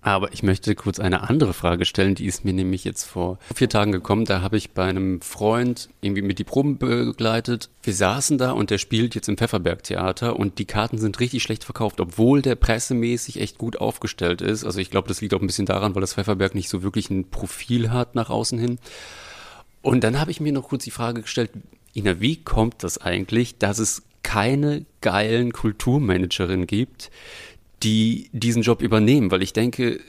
Aber ich möchte kurz eine andere Frage stellen, die ist mir nämlich jetzt vor vier Tagen gekommen. Da habe ich bei einem Freund irgendwie mit die Proben begleitet. Wir saßen da und der spielt jetzt im Pfefferberg Theater und die Karten sind richtig schlecht verkauft, obwohl der pressemäßig echt gut aufgestellt ist. Also ich glaube, das liegt auch ein bisschen daran, weil das Pfefferberg nicht so wirklich ein Profil hat nach außen hin. Und dann habe ich mir noch kurz die Frage gestellt, Ina, wie kommt das eigentlich, dass es keine geilen Kulturmanagerinnen gibt, die diesen Job übernehmen, weil ich denke,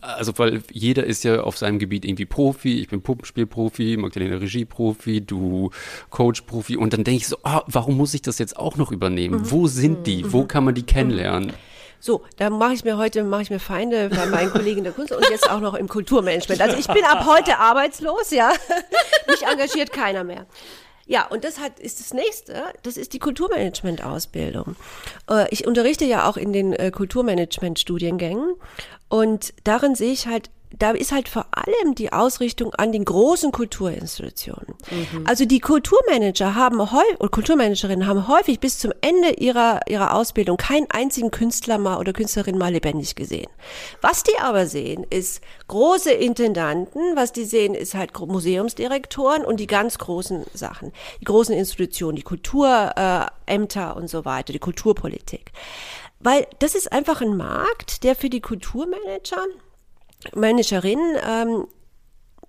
also weil jeder ist ja auf seinem Gebiet irgendwie Profi, ich bin Puppenspielprofi, Magdalena Regieprofi, du Coachprofi und dann denke ich so, oh, warum muss ich das jetzt auch noch übernehmen? Mhm. Wo sind die? Mhm. Wo kann man die kennenlernen? So, da mache ich mir heute mache ich mir Feinde bei meinen Kollegen der Kunst und jetzt auch noch im Kulturmanagement. Also ich bin ab heute arbeitslos, ja. Mich engagiert keiner mehr. Ja, und das hat, ist das nächste, das ist die Kulturmanagement-Ausbildung. Äh, ich unterrichte ja auch in den äh, Kulturmanagement-Studiengängen und darin sehe ich halt da ist halt vor allem die Ausrichtung an den großen Kulturinstitutionen. Mhm. Also die Kulturmanager haben häufig, Kulturmanagerinnen haben häufig bis zum Ende ihrer, ihrer Ausbildung keinen einzigen Künstler mal oder Künstlerin mal lebendig gesehen. Was die aber sehen, ist große Intendanten, was die sehen, ist halt Museumsdirektoren und die ganz großen Sachen. Die großen Institutionen, die Kulturämter äh, und so weiter, die Kulturpolitik. Weil das ist einfach ein Markt, der für die Kulturmanager Managerin ähm,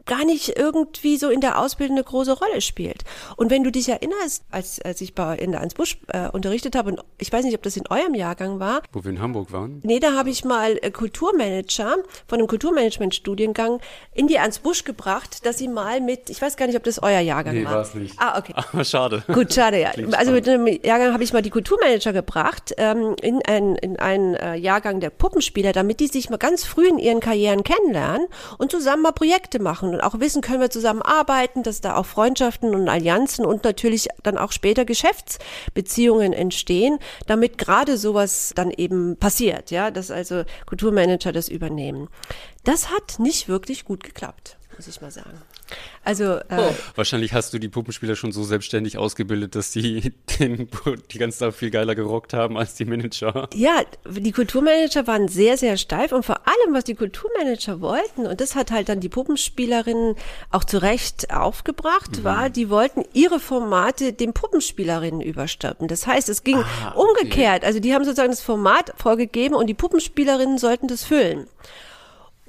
gar nicht irgendwie so in der Ausbildung eine große Rolle spielt. Und wenn du dich erinnerst, als, als ich bei, in der Ansbusch äh, unterrichtet habe, und ich weiß nicht, ob das in eurem Jahrgang war. Wo wir in Hamburg waren? Nee, da habe ich mal äh, Kulturmanager von einem Kulturmanagement-Studiengang in die Ansbusch gebracht, dass sie mal mit, ich weiß gar nicht, ob das euer Jahrgang nee, war. Nee, war es nicht. Ah, okay. Aber schade. Gut, schade, ja. also mit einem Jahrgang habe ich mal die Kulturmanager gebracht, ähm, in, ein, in einen äh, Jahrgang der Puppenspieler, damit die sich mal ganz früh in ihren Karrieren kennenlernen und zusammen mal Projekte machen und auch wissen, können wir zusammenarbeiten, dass da auch Freundschaften und Allianzen und natürlich dann auch später Geschäftsbeziehungen entstehen, damit gerade sowas dann eben passiert, ja, dass also Kulturmanager das übernehmen. Das hat nicht wirklich gut geklappt, muss ich mal sagen. Also äh, oh. wahrscheinlich hast du die Puppenspieler schon so selbstständig ausgebildet, dass die den die ganze Zeit viel geiler gerockt haben als die Manager. Ja, die Kulturmanager waren sehr sehr steif und vor allem was die Kulturmanager wollten und das hat halt dann die Puppenspielerinnen auch zu Recht aufgebracht, mhm. war, die wollten ihre Formate den Puppenspielerinnen überstülpen. Das heißt, es ging ah, okay. umgekehrt. Also die haben sozusagen das Format vorgegeben und die Puppenspielerinnen sollten das füllen.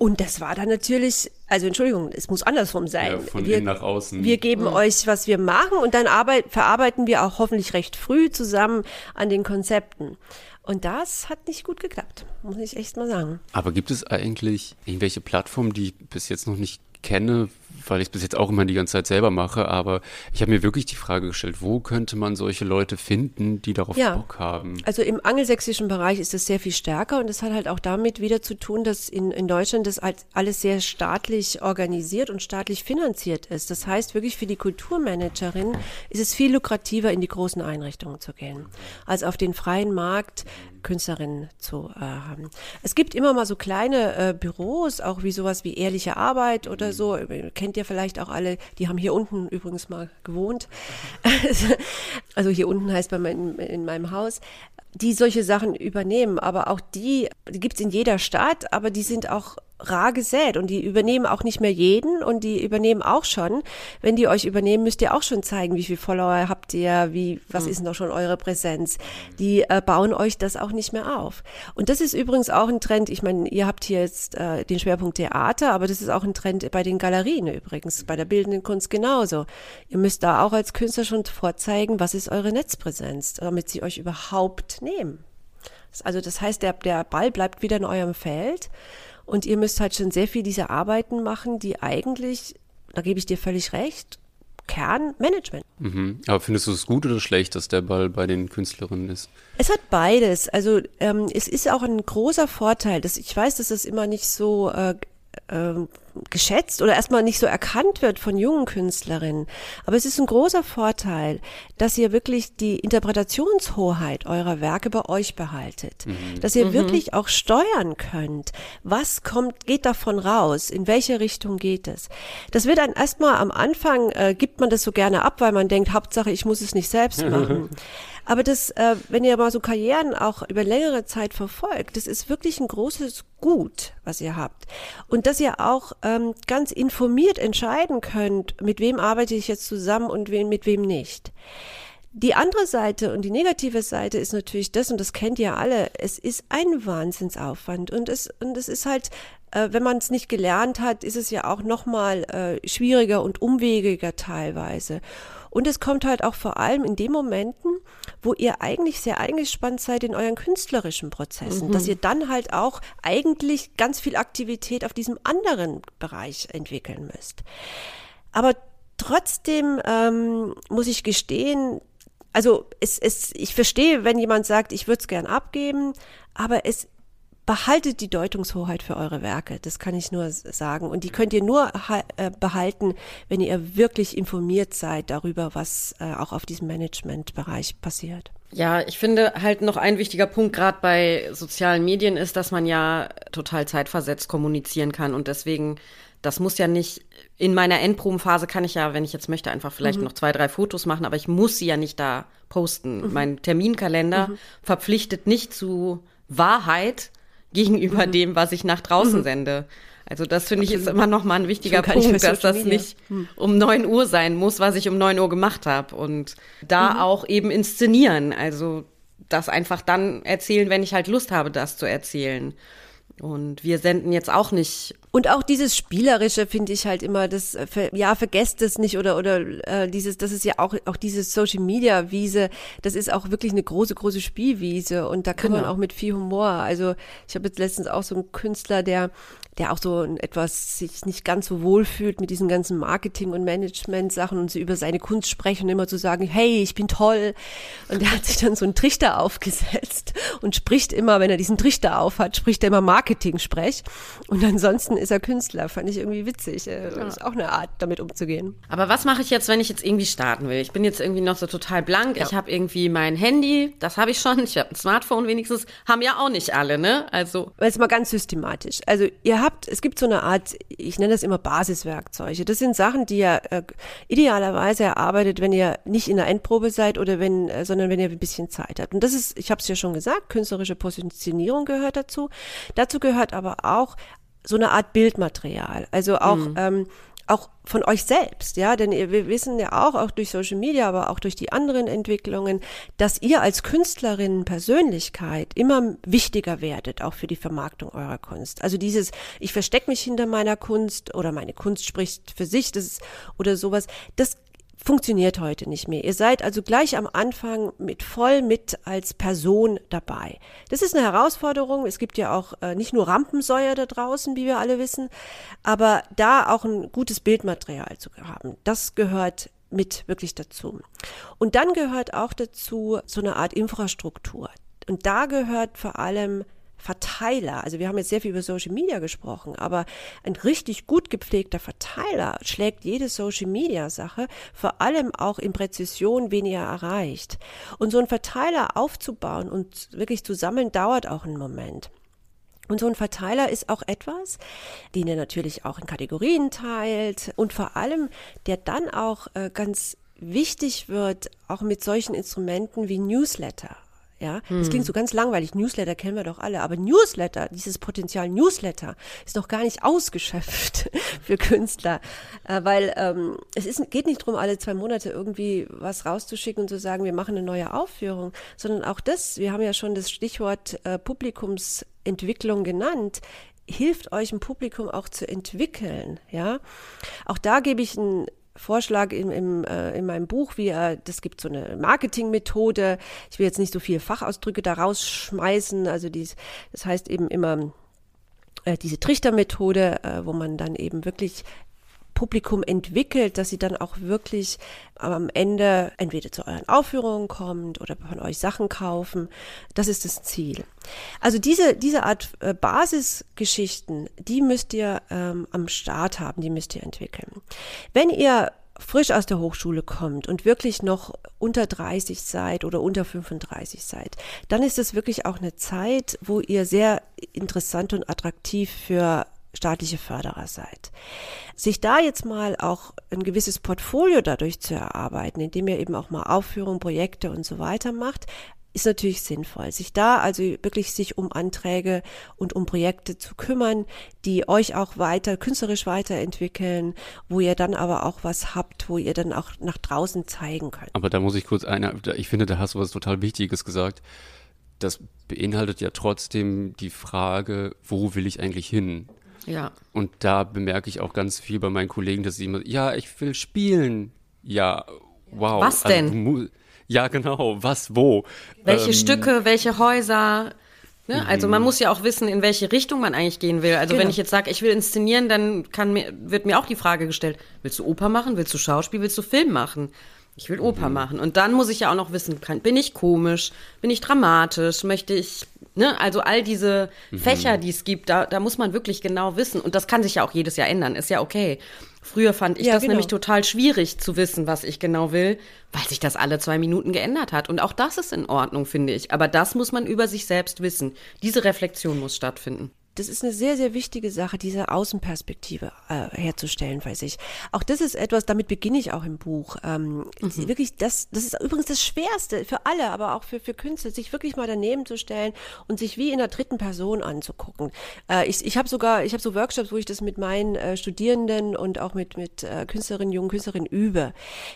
Und das war dann natürlich, also Entschuldigung, es muss andersrum sein. Ja, von wir, innen nach außen. Wir geben mhm. euch, was wir machen und dann arbeit, verarbeiten wir auch hoffentlich recht früh zusammen an den Konzepten. Und das hat nicht gut geklappt, muss ich echt mal sagen. Aber gibt es eigentlich irgendwelche Plattformen, die ich bis jetzt noch nicht kenne, weil ich es bis jetzt auch immer die ganze Zeit selber mache, aber ich habe mir wirklich die Frage gestellt, wo könnte man solche Leute finden, die darauf ja. Bock haben? Also im angelsächsischen Bereich ist das sehr viel stärker und das hat halt auch damit wieder zu tun, dass in, in Deutschland das alles sehr staatlich organisiert und staatlich finanziert ist. Das heißt wirklich für die Kulturmanagerin ist es viel lukrativer, in die großen Einrichtungen zu gehen, als auf den freien Markt Künstlerinnen zu äh, haben. Es gibt immer mal so kleine äh, Büros, auch wie sowas wie Ehrliche Arbeit oder so. Kennt kennt ihr vielleicht auch alle, die haben hier unten übrigens mal gewohnt. also hier unten heißt bei mein, in meinem Haus, die solche Sachen übernehmen. Aber auch die, die gibt es in jeder Stadt, aber die sind auch rar gesät und die übernehmen auch nicht mehr jeden und die übernehmen auch schon, wenn die euch übernehmen, müsst ihr auch schon zeigen, wie viel Follower habt ihr, wie, was mhm. ist noch schon eure Präsenz. Die äh, bauen euch das auch nicht mehr auf. Und das ist übrigens auch ein Trend, ich meine, ihr habt hier jetzt äh, den Schwerpunkt Theater, aber das ist auch ein Trend bei den Galerien übrigens, bei der bildenden Kunst genauso. Ihr müsst da auch als Künstler schon vorzeigen, was ist eure Netzpräsenz, damit sie euch überhaupt nehmen. Also das heißt, der, der Ball bleibt wieder in eurem Feld. Und ihr müsst halt schon sehr viel dieser Arbeiten machen, die eigentlich, da gebe ich dir völlig recht, Kernmanagement. Mhm. Aber findest du es gut oder schlecht, dass der Ball bei den Künstlerinnen ist? Es hat beides. Also ähm, es ist auch ein großer Vorteil. Dass ich weiß, dass es immer nicht so äh, äh, geschätzt oder erstmal nicht so erkannt wird von jungen Künstlerinnen. Aber es ist ein großer Vorteil, dass ihr wirklich die Interpretationshoheit eurer Werke bei euch behaltet. Mhm. Dass ihr mhm. wirklich auch steuern könnt. Was kommt, geht davon raus? In welche Richtung geht es? Das wird dann erstmal am Anfang, äh, gibt man das so gerne ab, weil man denkt, Hauptsache, ich muss es nicht selbst machen. Aber das, äh, wenn ihr mal so Karrieren auch über längere Zeit verfolgt, das ist wirklich ein großes Gut, was ihr habt. Und dass ihr auch ähm, ganz informiert entscheiden könnt, mit wem arbeite ich jetzt zusammen und wem, mit wem nicht. Die andere Seite und die negative Seite ist natürlich das, und das kennt ihr alle, es ist ein Wahnsinnsaufwand und es, und es ist halt, äh, wenn man es nicht gelernt hat, ist es ja auch nochmal äh, schwieriger und umwegiger teilweise. Und es kommt halt auch vor allem in den Momenten, wo ihr eigentlich sehr eingespannt seid in euren künstlerischen Prozessen, mhm. dass ihr dann halt auch eigentlich ganz viel Aktivität auf diesem anderen Bereich entwickeln müsst. Aber trotzdem ähm, muss ich gestehen, also es, es, ich verstehe, wenn jemand sagt, ich würde es gern abgeben, aber es behaltet die Deutungshoheit für eure Werke. Das kann ich nur sagen. Und die könnt ihr nur äh, behalten, wenn ihr wirklich informiert seid darüber, was äh, auch auf diesem Managementbereich passiert. Ja, ich finde halt noch ein wichtiger Punkt gerade bei sozialen Medien ist, dass man ja total zeitversetzt kommunizieren kann und deswegen das muss ja nicht, in meiner Endprobenphase kann ich ja, wenn ich jetzt möchte, einfach vielleicht mhm. noch zwei, drei Fotos machen, aber ich muss sie ja nicht da posten. Mhm. Mein Terminkalender mhm. verpflichtet nicht zu Wahrheit gegenüber mhm. dem, was ich nach draußen mhm. sende. Also das finde ich ist immer noch mal ein wichtiger Punkt, dass das nicht hm. um neun Uhr sein muss, was ich um neun Uhr gemacht habe und da mhm. auch eben inszenieren. Also das einfach dann erzählen, wenn ich halt Lust habe, das zu erzählen. Und wir senden jetzt auch nicht. Und auch dieses Spielerische finde ich halt immer, das, äh, ja, vergesst es nicht oder, oder äh, dieses, das ist ja auch, auch diese Social Media Wiese, das ist auch wirklich eine große, große Spielwiese und da kann genau. man auch mit viel Humor. Also ich habe jetzt letztens auch so einen Künstler, der der auch so etwas sich nicht ganz so wohl fühlt mit diesen ganzen Marketing- und Management-Sachen und so über seine Kunst sprechen und immer zu so sagen, hey, ich bin toll. Und der hat sich dann so einen Trichter aufgesetzt und spricht immer, wenn er diesen Trichter aufhat, spricht er immer Marketing-Sprech. Und ansonsten ist er Künstler. Fand ich irgendwie witzig. Das äh, ist auch eine Art, damit umzugehen. Aber was mache ich jetzt, wenn ich jetzt irgendwie starten will? Ich bin jetzt irgendwie noch so total blank. Ja. Ich habe irgendwie mein Handy, das habe ich schon. Ich habe ein Smartphone wenigstens. Haben ja auch nicht alle, ne? Also. Jetzt mal ganz systematisch. Also ihr habt, es gibt so eine Art, ich nenne das immer Basiswerkzeuge. Das sind Sachen, die ihr äh, idealerweise erarbeitet, wenn ihr nicht in der Endprobe seid oder wenn, äh, sondern wenn ihr ein bisschen Zeit habt. Und das ist, ich habe es ja schon gesagt, künstlerische Positionierung gehört dazu. Dazu gehört aber auch so eine Art Bildmaterial. Also auch mhm. ähm, auch von euch selbst, ja, denn wir wissen ja auch, auch durch Social Media, aber auch durch die anderen Entwicklungen, dass ihr als Künstlerin Persönlichkeit immer wichtiger werdet, auch für die Vermarktung eurer Kunst. Also dieses, ich verstecke mich hinter meiner Kunst oder meine Kunst spricht für sich, das ist, oder sowas, das funktioniert heute nicht mehr. Ihr seid also gleich am Anfang mit voll mit als Person dabei. Das ist eine Herausforderung. Es gibt ja auch äh, nicht nur Rampensäuer da draußen, wie wir alle wissen, aber da auch ein gutes Bildmaterial zu haben, das gehört mit wirklich dazu. Und dann gehört auch dazu so eine Art Infrastruktur. Und da gehört vor allem Verteiler, also wir haben jetzt sehr viel über Social Media gesprochen, aber ein richtig gut gepflegter Verteiler schlägt jede Social Media Sache, vor allem auch in Präzision, wen ihr erreicht. Und so ein Verteiler aufzubauen und wirklich zu sammeln, dauert auch einen Moment. Und so ein Verteiler ist auch etwas, den ihr natürlich auch in Kategorien teilt und vor allem, der dann auch äh, ganz wichtig wird, auch mit solchen Instrumenten wie Newsletter. Ja, hm. das klingt so ganz langweilig. Newsletter kennen wir doch alle, aber Newsletter, dieses Potenzial Newsletter ist noch gar nicht ausgeschöpft für Künstler, äh, weil ähm, es ist, geht nicht darum, alle zwei Monate irgendwie was rauszuschicken und zu sagen, wir machen eine neue Aufführung, sondern auch das, wir haben ja schon das Stichwort äh, Publikumsentwicklung genannt hilft euch ein Publikum auch zu entwickeln, ja. Auch da gebe ich ein Vorschlag in, im, äh, in meinem Buch, wie er, das gibt so eine Marketingmethode. Ich will jetzt nicht so viele Fachausdrücke da rausschmeißen. Also dies, das heißt eben immer äh, diese Trichtermethode, äh, wo man dann eben wirklich Publikum entwickelt, dass sie dann auch wirklich am Ende entweder zu euren Aufführungen kommt oder von euch Sachen kaufen. Das ist das Ziel. Also diese, diese Art äh, Basisgeschichten, die müsst ihr ähm, am Start haben, die müsst ihr entwickeln. Wenn ihr frisch aus der Hochschule kommt und wirklich noch unter 30 seid oder unter 35 seid, dann ist es wirklich auch eine Zeit, wo ihr sehr interessant und attraktiv für staatliche Förderer seid. Sich da jetzt mal auch ein gewisses Portfolio dadurch zu erarbeiten, indem ihr eben auch mal Aufführungen, Projekte und so weiter macht, ist natürlich sinnvoll, sich da also wirklich sich um Anträge und um Projekte zu kümmern, die euch auch weiter künstlerisch weiterentwickeln, wo ihr dann aber auch was habt, wo ihr dann auch nach draußen zeigen könnt. Aber da muss ich kurz eine, ich finde, da hast du was total Wichtiges gesagt. Das beinhaltet ja trotzdem die Frage, wo will ich eigentlich hin? Ja. Und da bemerke ich auch ganz viel bei meinen Kollegen, dass sie immer, ja, ich will spielen. Ja, wow. Was denn? Also, ja, genau. Was, wo? Welche Ähm, Stücke, welche Häuser? Ne? Also man muss ja auch wissen, in welche Richtung man eigentlich gehen will. Also wenn Genau. ich jetzt sage, ich will inszenieren, dann kann mir, wird mir auch die Frage gestellt, willst du Oper machen, willst du Schauspiel, willst du Film machen? Ich will Oper machen. Und dann muss ich ja auch noch wissen, kann, bin ich komisch, bin ich dramatisch, möchte ich, ne? Also all diese Fächer, die es gibt, da, da muss man wirklich genau wissen. Und das kann sich ja auch jedes Jahr ändern, ist ja okay. Früher fand ich Ja, das genau. nämlich total schwierig zu wissen, was ich genau will, weil sich das alle zwei Minuten geändert hat. Und auch das ist in Ordnung, finde ich. Aber das muss man über sich selbst wissen. Diese Reflexion muss stattfinden. Das ist eine sehr, sehr wichtige Sache, diese Außenperspektive äh, herzustellen, weiß ich. Auch das ist etwas, damit beginne ich auch im Buch. Ähm, Wirklich, das, das ist übrigens das Schwerste für alle, aber auch für, für Künstler, sich wirklich mal daneben zu stellen und sich wie in der dritten Person anzugucken. Äh, ich ich habe sogar, ich habe so Workshops, wo ich das mit meinen äh, Studierenden und auch mit, mit äh, Künstlerinnen, jungen Künstlerinnen übe,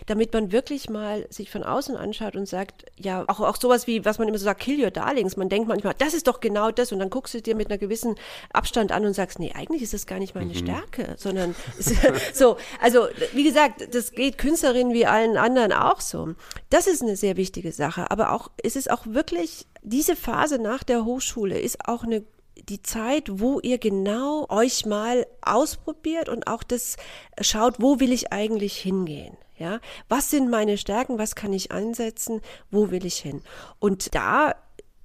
damit man wirklich mal sich von außen anschaut und sagt, ja, auch, auch sowas wie, was man immer so sagt, kill your darlings. Man denkt manchmal, das ist doch genau das und dann guckst du dir mit einer gewissen Abstand an und sagst, nee, eigentlich ist das gar nicht meine Stärke, sondern so, also wie gesagt, das geht Künstlerinnen wie allen anderen auch so. Das ist eine sehr wichtige Sache, aber auch es ist auch wirklich diese Phase nach der Hochschule ist auch eine die Zeit, wo ihr genau euch mal ausprobiert und auch das schaut, wo will ich eigentlich hingehen? Ja, was sind meine Stärken? Was kann ich ansetzen? Wo will ich hin? Und da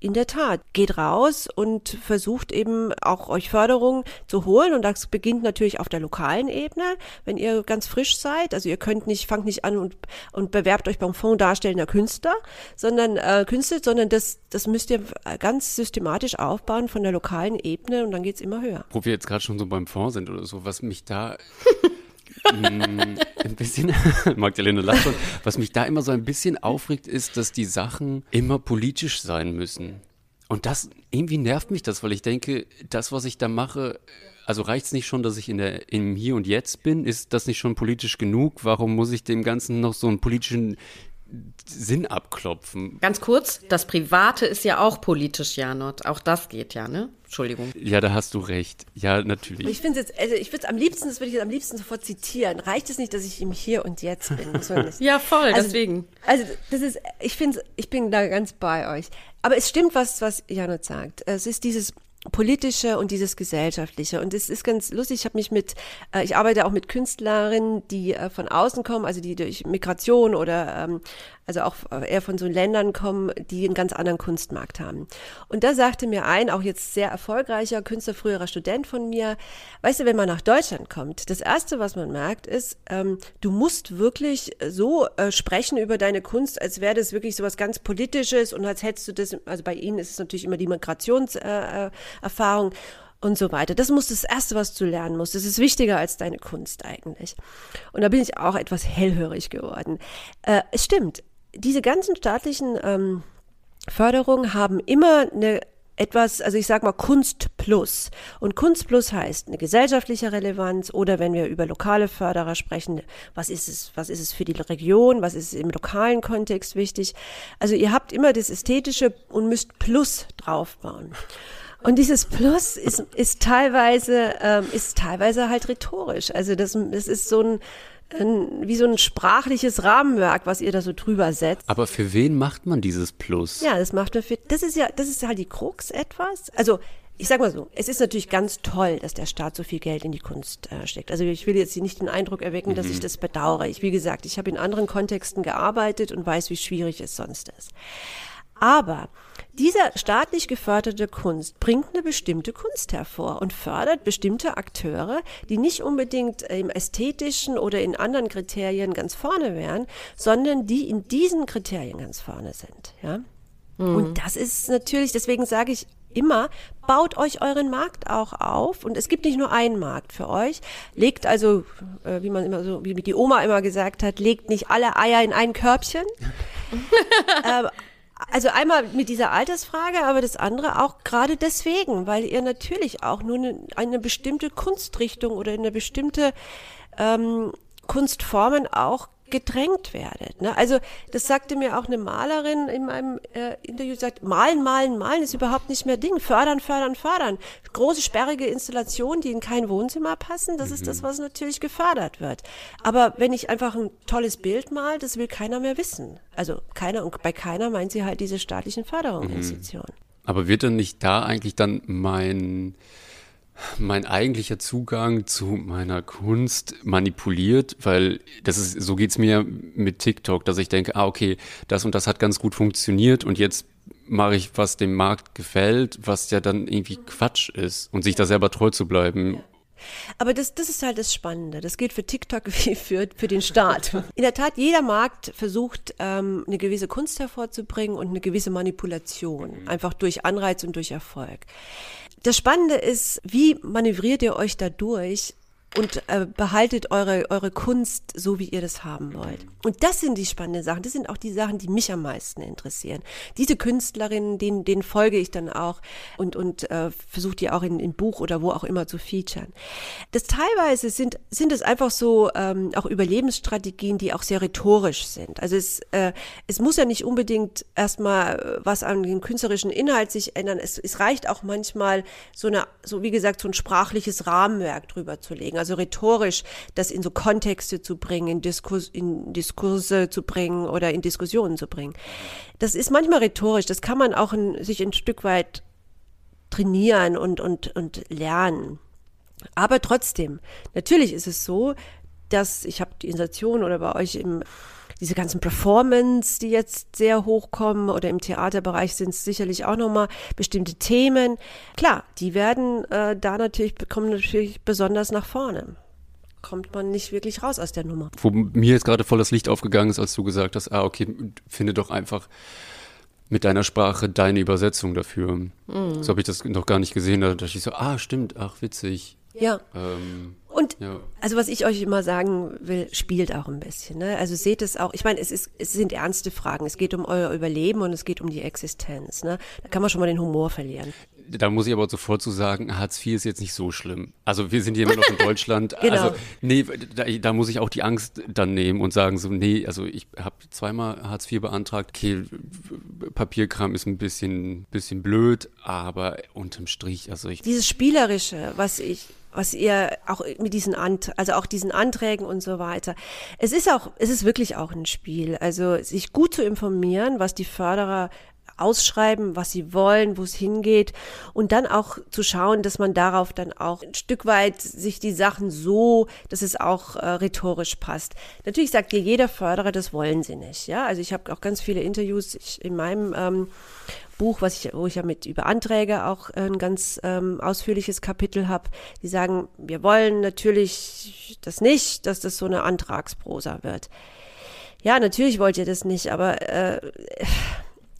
in der Tat, geht raus und versucht eben auch euch Förderung zu holen. Und das beginnt natürlich auf der lokalen Ebene, wenn ihr ganz frisch seid. Also ihr könnt nicht, fangt nicht an und, und bewerbt euch beim Fonds darstellender Künstler, sondern äh, Künstler, sondern das, das müsst ihr ganz systematisch aufbauen von der lokalen Ebene und dann geht's immer höher. Wo wir jetzt gerade schon so beim Fonds sind oder so, was mich da ein bisschen, Magdalena lacht schon, was mich da immer so ein bisschen aufregt, ist, dass die Sachen immer politisch sein müssen. Und das, irgendwie nervt mich das, weil ich denke, das, was ich da mache, also reicht es nicht schon, dass ich in der, im Hier und Jetzt bin? Ist das nicht schon politisch genug? Warum muss ich dem Ganzen noch so einen politischen Sinn abklopfen? Ganz kurz, das Private ist ja auch politisch, Janot. Auch das geht ja, ne? Entschuldigung. Ja, da hast du recht. Ja, natürlich. Ich finde jetzt, also ich würde es am liebsten, das würde ich jetzt am liebsten sofort zitieren. Reicht es nicht, dass ich im Hier und Jetzt bin? Ja, voll, also, deswegen. Also das ist, ich finde, ich bin da ganz bei euch. Aber es stimmt, was was Janot sagt. Es ist dieses politische und dieses gesellschaftliche und es ist ganz lustig. Ich habe mich mit, äh, ich arbeite auch mit Künstlerinnen, die äh, von außen kommen, also die durch Migration oder ähm, also auch eher von so Ländern kommen, die einen ganz anderen Kunstmarkt haben. Und da sagte mir ein, auch jetzt sehr erfolgreicher Künstler, früherer Student von mir, weißt du, wenn man nach Deutschland kommt, das Erste, was man merkt, ist, ähm, du musst wirklich so äh, sprechen über deine Kunst, als wäre das wirklich so was ganz Politisches und als hättest du das, also bei ihnen ist es natürlich immer die Migrationserfahrung. Äh, Erfahrung und so weiter. Das muss das Erste, was du lernen musst. Das ist wichtiger als deine Kunst eigentlich. Und da bin ich auch etwas hellhörig geworden. Äh, es stimmt, diese ganzen staatlichen ähm, Förderungen haben immer eine etwas, also ich sag mal Kunst plus. Und Kunst plus heißt eine gesellschaftliche Relevanz oder wenn wir über lokale Förderer sprechen, was ist es, was ist es für die Region, was ist im lokalen Kontext wichtig. Also ihr habt immer das Ästhetische und müsst plus draufbauen. Und dieses Plus ist, ist teilweise, ähm, ist teilweise halt rhetorisch. Also das, das ist so ein, ein, wie so ein sprachliches Rahmenwerk, was ihr da so drüber setzt. Aber für wen macht man dieses Plus? Ja, das macht man für, das ist ja, das ist halt die Krux etwas. Also, ich sag mal so, es ist natürlich ganz toll, dass der Staat so viel Geld in die Kunst äh, steckt. Also ich will jetzt hier nicht den Eindruck erwecken, dass ich das bedauere. Ich, wie gesagt, ich habe in anderen Kontexten gearbeitet und weiß, wie schwierig es sonst ist. Aber dieser staatlich geförderte Kunst bringt eine bestimmte Kunst hervor und fördert bestimmte Akteure, die nicht unbedingt im ästhetischen oder in anderen Kriterien ganz vorne wären, sondern die in diesen Kriterien ganz vorne sind. Ja? Und das ist natürlich, deswegen sage ich immer, baut euch euren Markt auch auf. Und es gibt nicht nur einen Markt für euch. Legt also, äh, wie man immer so, wie die Oma immer gesagt hat, legt nicht alle Eier in ein Körbchen. ähm, Also einmal mit dieser Altersfrage, aber das andere auch gerade deswegen, weil ihr natürlich auch nur eine, eine bestimmte Kunstrichtung oder eine bestimmte ähm, Kunstformen auch gedrängt werdet. Ne? Also das sagte mir auch eine Malerin in meinem äh, Interview, sagt, malen, malen, malen ist überhaupt nicht mehr Ding. Fördern, fördern, fördern. Große, sperrige Installationen, die in kein Wohnzimmer passen, das mhm. ist das, mhm. was natürlich gefördert wird. Aber wenn ich einfach ein tolles Bild mal, das will keiner mehr wissen. Also keiner, und bei keiner meint sie halt diese staatlichen Förderungsinstitutionen. Mhm. Aber wird dann nicht da eigentlich dann mein mein eigentlicher Zugang zu meiner Kunst manipuliert, weil das ist, so geht's mir mit TikTok, dass ich denke, ah, okay, das und das hat ganz gut funktioniert und jetzt mache ich, was dem Markt gefällt, was ja dann irgendwie Quatsch ist und sich da selber treu zu bleiben. Aber das, das ist halt das Spannende. Das gilt für TikTok wie für, für den Staat. In der Tat, jeder Markt versucht, ähm, eine gewisse Kunst hervorzubringen und eine gewisse Manipulation, einfach durch Anreiz und durch Erfolg. Das Spannende ist, wie manövriert ihr euch da durch? Und äh, behaltet eure, eure Kunst so, wie ihr das haben wollt. Und das sind die spannenden Sachen. Das sind auch die Sachen, die mich am meisten interessieren. Diese Künstlerinnen, denen, denen folge ich dann auch und, und äh, versuche die auch in, in Buch oder wo auch immer zu featuren. Das teilweise sind, sind es einfach so ähm, auch Überlebensstrategien, die auch sehr rhetorisch sind. Also es, äh, es muss ja nicht unbedingt erstmal äh, was an dem künstlerischen Inhalt sich ändern. Es, es reicht auch manchmal so eine, so wie gesagt, so ein sprachliches Rahmenwerk drüber zu legen also rhetorisch das in so Kontexte zu bringen, in, Diskurs, in Diskurse zu bringen oder in Diskussionen zu bringen. Das ist manchmal rhetorisch, das kann man auch in, sich ein Stück weit trainieren und, und, und lernen. Aber trotzdem, natürlich ist es so, dass ich habe die Installation oder bei euch im diese ganzen Performance, die jetzt sehr hochkommen oder im Theaterbereich sind es sicherlich auch nochmal bestimmte Themen. Klar, die werden äh, da natürlich, kommen natürlich besonders nach vorne kommt man nicht wirklich raus aus der Nummer. Wo mir jetzt gerade voll das Licht aufgegangen ist, als du gesagt hast, ah, okay, finde doch einfach mit deiner Sprache deine Übersetzung dafür. Mm. So habe ich das noch gar nicht gesehen. Da dachte ich so, ah, stimmt, ach, witzig. Ja. Ähm, und ja. also was ich euch immer sagen will, spielt auch ein bisschen. Ne? Also seht es auch, ich meine, es, ist, es sind ernste Fragen. Es geht um euer Überleben und es geht um die Existenz. Ne? Da kann man schon mal den Humor verlieren. Da muss ich aber sofort zu sagen, Hartz IV ist jetzt nicht so schlimm. Also wir sind hier immer noch in Deutschland. genau. Also nee, da, da, muss ich auch die Angst dann nehmen und sagen so, nee, also ich habe zweimal Hartz IV beantragt. Okay, Papierkram ist ein bisschen, bisschen blöd, aber unterm Strich, also ich... Dieses Spielerische, was ich was ihr auch mit diesen Ant also auch diesen Anträgen und so weiter. Es ist auch, es ist wirklich auch ein Spiel. Also sich gut zu informieren, was die Förderer ausschreiben, was sie wollen, wo es hingeht und dann auch zu schauen, dass man darauf dann auch ein Stück weit sich die Sachen so, dass es auch äh, rhetorisch passt. Natürlich sagt dir jeder Förderer, das wollen sie nicht. Ja, also ich habe auch ganz viele Interviews ich, in meinem ähm, Buch, was ich, wo ich ja mit über Anträge auch ein ganz ähm, ausführliches Kapitel habe, die sagen, wir wollen natürlich das nicht, dass das so eine Antragsprosa wird. Ja, natürlich wollt ihr das nicht, aber äh,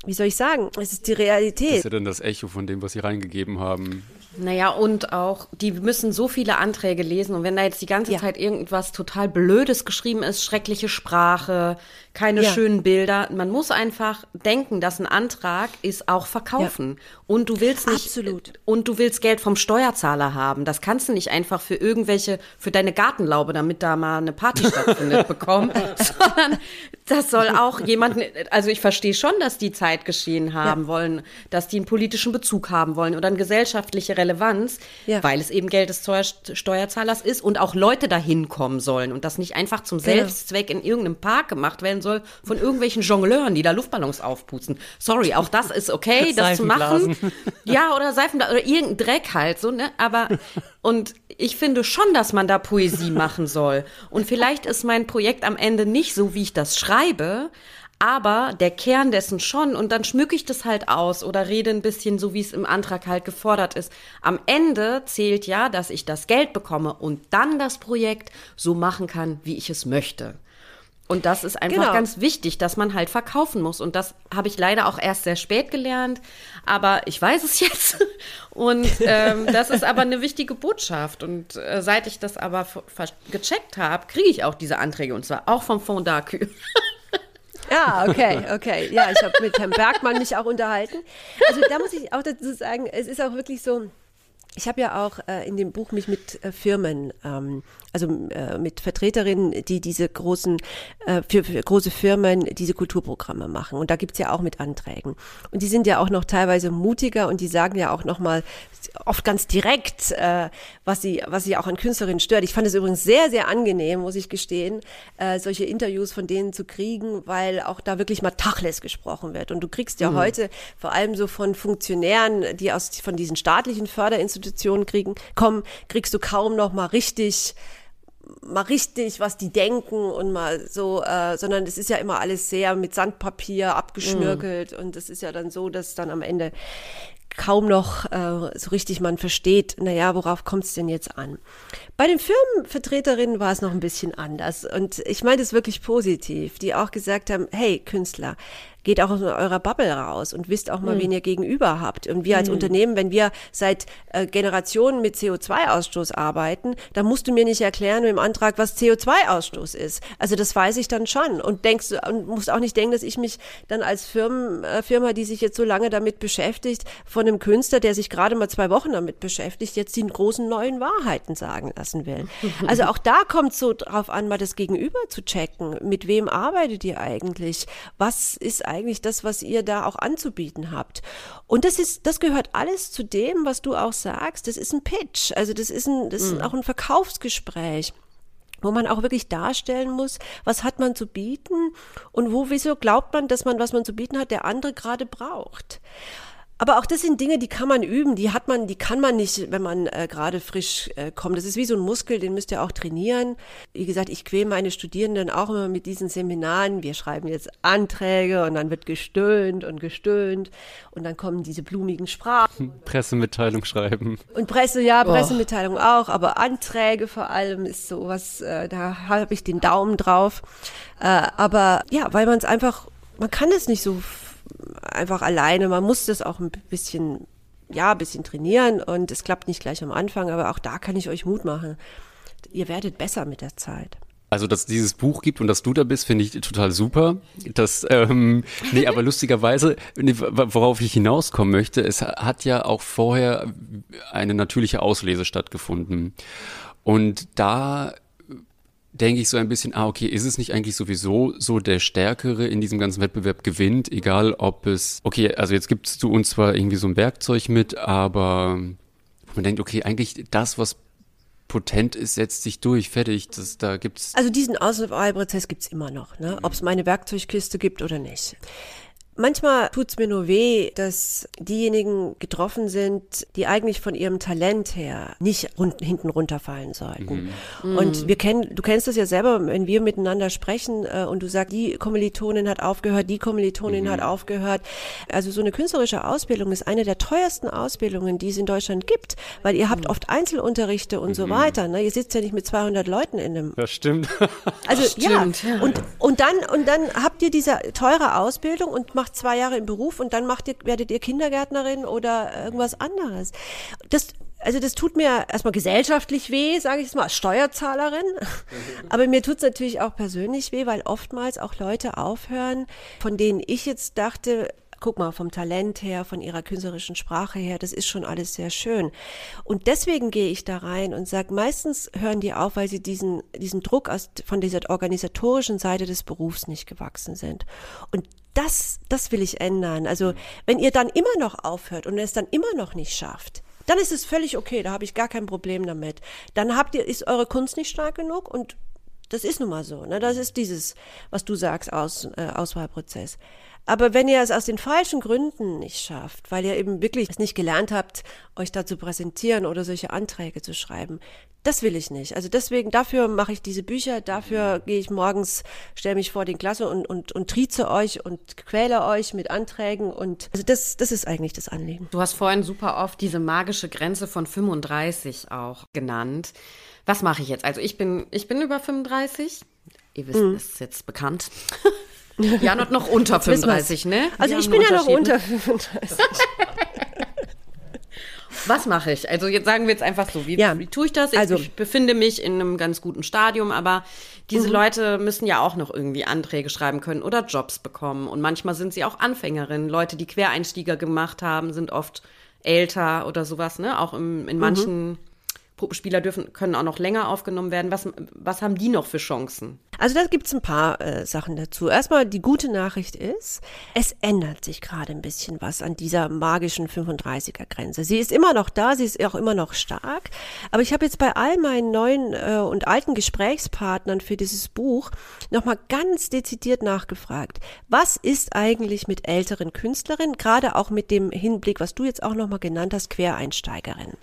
wie soll ich sagen, es ist die Realität. Das ist ja dann das Echo von dem, was sie reingegeben haben. Naja, und auch, die müssen so viele Anträge lesen und wenn da jetzt die ganze ja. Zeit irgendwas total Blödes geschrieben ist, schreckliche Sprache, keine ja. schönen Bilder, man muss einfach denken, dass ein Antrag ist auch verkaufen. Ja. Und du willst nicht, Absolut. und du willst Geld vom Steuerzahler haben. Das kannst du nicht einfach für irgendwelche, für deine Gartenlaube, damit da mal eine Party stattfindet, bekommen, sondern das soll auch jemand, also ich verstehe schon, dass die Zeit geschehen haben wollen, dass die einen politischen Bezug haben wollen oder eine gesellschaftliche Relevanz, ja. weil es eben Geld des Steuerzahlers ist und auch Leute dahin kommen sollen und das nicht einfach zum genau. Selbstzweck in irgendeinem Park gemacht werden soll von irgendwelchen Jongleuren, die da Luftballons aufputzen. Sorry, auch das ist okay, das zu machen. Ja, oder Seifenblasen oder irgendein Dreck halt so, ne? Aber und ich finde schon, dass man da Poesie machen soll. Und vielleicht ist mein Projekt am Ende nicht so, wie ich das schreibe, aber der Kern dessen schon und dann schmücke ich das halt aus oder rede ein bisschen so, wie es im Antrag halt gefordert ist. Am Ende zählt ja, dass ich das Geld bekomme und dann das Projekt so machen kann, wie ich es möchte. Und das ist einfach genau. ganz wichtig, dass man halt verkaufen muss. Und das habe ich leider auch erst sehr spät gelernt. Aber ich weiß es jetzt. Und ähm, das ist aber eine wichtige Botschaft. Und äh, seit ich das aber gecheckt habe, kriege ich auch diese Anträge. Und zwar auch vom Fond d'Arcu. Ja, okay, okay. Ja, ich habe mit Herrn Bergmann mich auch unterhalten. Also da muss ich auch dazu sagen, es ist auch wirklich so, ich habe ja auch äh, in dem Buch mich mit äh, Firmen, ähm, also äh, mit Vertreterinnen, die diese großen, äh, für, für große Firmen diese Kulturprogramme machen. Und da gibt's ja auch mit Anträgen. Und die sind ja auch noch teilweise mutiger und die sagen ja auch nochmal oft ganz direkt, äh, was sie, was sie auch an Künstlerinnen stört. Ich fand es übrigens sehr, sehr angenehm, muss ich gestehen, äh, solche Interviews von denen zu kriegen, weil auch da wirklich mal Tachles gesprochen wird. Und du kriegst ja mhm. heute vor allem so von Funktionären, die aus von diesen staatlichen Förderinstitutionen Institutionen kriegen, kommen, kriegst du kaum noch mal richtig mal richtig, was die denken und mal so, äh, sondern es ist ja immer alles sehr mit Sandpapier abgeschnürkelt mm. und es ist ja dann so, dass dann am Ende kaum noch äh, so richtig man versteht, naja, worauf kommt es denn jetzt an? Bei den Firmenvertreterinnen war es noch ein bisschen anders und ich meine es wirklich positiv, die auch gesagt haben, hey Künstler, geht auch aus eurer Bubble raus und wisst auch mal, mhm. wen ihr gegenüber habt. Und wir als mhm. Unternehmen, wenn wir seit äh, Generationen mit CO2-Ausstoß arbeiten, dann musst du mir nicht erklären im Antrag, was CO2-Ausstoß ist. Also das weiß ich dann schon und denkst und musst auch nicht denken, dass ich mich dann als Firmen, äh, Firma, die sich jetzt so lange damit beschäftigt, von einem Künstler, der sich gerade mal zwei Wochen damit beschäftigt, jetzt die großen neuen Wahrheiten sagen lassen will. Also auch da kommt so drauf an, mal das Gegenüber zu checken. Mit wem arbeitet ihr eigentlich? Was ist eigentlich das, was ihr da auch anzubieten habt. Und das ist, das gehört alles zu dem, was du auch sagst. Das ist ein Pitch. Also das ist ein, das ist mhm. auch ein Verkaufsgespräch wo man auch wirklich darstellen muss, was hat man zu bieten und wo, wieso glaubt man, dass man, was man zu bieten hat, der andere gerade braucht. Aber auch das sind Dinge, die kann man üben, die hat man, die kann man nicht, wenn man äh, gerade frisch äh, kommt. Das ist wie so ein Muskel, den müsst ihr auch trainieren. Wie gesagt, ich quäle meine Studierenden auch immer mit diesen Seminaren. Wir schreiben jetzt Anträge und dann wird gestöhnt und gestöhnt und dann kommen diese blumigen Sprachen. Pressemitteilung schreiben. Und Presse, ja, oh. Pressemitteilung oh. auch, aber Anträge vor allem ist sowas, äh, da habe ich den Daumen drauf. Äh, aber ja, weil man es einfach, man kann es nicht so einfach alleine. Man muss das auch ein bisschen, ja, ein bisschen trainieren und es klappt nicht gleich am Anfang, aber auch da kann ich euch Mut machen. Ihr werdet besser mit der Zeit. Also, dass dieses Buch gibt und dass du da bist, finde ich total super. Das, ähm, nee, aber lustigerweise, worauf ich hinauskommen möchte, es hat ja auch vorher eine natürliche Auslese stattgefunden. Und da denke ich so ein bisschen, ah, okay, ist es nicht eigentlich sowieso so, der Stärkere in diesem ganzen Wettbewerb gewinnt, egal ob es, okay, also jetzt gibst du uns zwar irgendwie so ein Werkzeug mit, aber man denkt, okay, eigentlich das, was potent ist, setzt sich durch, fertig. Das, da gibt's. Also diesen Auswahlprozess gibt's immer noch, ne? Ob es meine Werkzeugkiste gibt oder nicht. Manchmal tut's mir nur weh, dass diejenigen getroffen sind, die eigentlich von ihrem Talent her nicht rund, hinten runterfallen sollten. Mhm. Und wir kennen, du kennst das ja selber, wenn wir miteinander sprechen äh, und du sagst, die Kommilitonin hat aufgehört, die Kommilitonin mhm. hat aufgehört. Also so eine künstlerische Ausbildung ist eine der teuersten Ausbildungen, die es in Deutschland gibt, weil ihr habt mhm. oft Einzelunterrichte und so mhm. weiter. Ne? Ihr sitzt ja nicht mit 200 Leuten in einem. Das stimmt. Also das ja, stimmt. und und dann und dann habt ihr diese teure Ausbildung und macht zwei Jahre im Beruf und dann macht ihr, werdet ihr Kindergärtnerin oder irgendwas anderes. Das, also das tut mir erstmal gesellschaftlich weh, sage ich es mal, als Steuerzahlerin. Aber mir tut es natürlich auch persönlich weh, weil oftmals auch Leute aufhören, von denen ich jetzt dachte, guck mal, vom Talent her, von ihrer künstlerischen Sprache her, das ist schon alles sehr schön. Und deswegen gehe ich da rein und sage, meistens hören die auf, weil sie diesen, diesen Druck aus, von dieser organisatorischen Seite des Berufs nicht gewachsen sind. Und das, das will ich ändern. Also, wenn ihr dann immer noch aufhört und es dann immer noch nicht schafft, dann ist es völlig okay, da habe ich gar kein Problem damit. Dann habt ihr, ist eure Kunst nicht stark genug und das ist nun mal so. Ne? Das ist dieses, was du sagst, Aus, äh, Auswahlprozess. Aber wenn ihr es aus den falschen Gründen nicht schafft, weil ihr eben wirklich es nicht gelernt habt, euch da zu präsentieren oder solche Anträge zu schreiben, das will ich nicht. Also deswegen, dafür mache ich diese Bücher, dafür gehe ich morgens, stelle mich vor den Klasse und, und, und trieze euch und quäle euch mit Anträgen und also das, das ist eigentlich das Anliegen. Du hast vorhin super oft diese magische Grenze von 35 auch genannt. Was mache ich jetzt? Also ich bin, ich bin über 35. Ihr wisst, mhm. ist jetzt bekannt. Ja, noch, unter 35, ne? Also ich bin ja noch unter 35. Was mache ich? Also jetzt sagen wir jetzt einfach so, wie, Ja. wie tue ich das? Ich Also- ich befinde mich in einem ganz guten Stadium, aber diese Mhm. Leute müssen ja auch noch irgendwie Anträge schreiben können oder Jobs bekommen. Und manchmal sind sie auch Anfängerinnen. Leute, die Quereinstieger gemacht haben, sind oft älter oder sowas, ne? Auch im, Mhm. in manchen Puppenspieler dürfen, können auch noch länger aufgenommen werden. Was, was haben die noch für Chancen? Also da gibt's ein paar äh, Sachen dazu. Erstmal die gute Nachricht ist, es ändert sich gerade ein bisschen was an dieser magischen 35er Grenze. Sie ist immer noch da, sie ist auch immer noch stark. Aber ich habe jetzt bei all meinen neuen äh, und alten Gesprächspartnern für dieses Buch nochmal ganz dezidiert nachgefragt. Was ist eigentlich mit älteren Künstlerinnen, gerade auch mit dem Hinblick, was du jetzt auch nochmal genannt hast, Quereinsteigerinnen?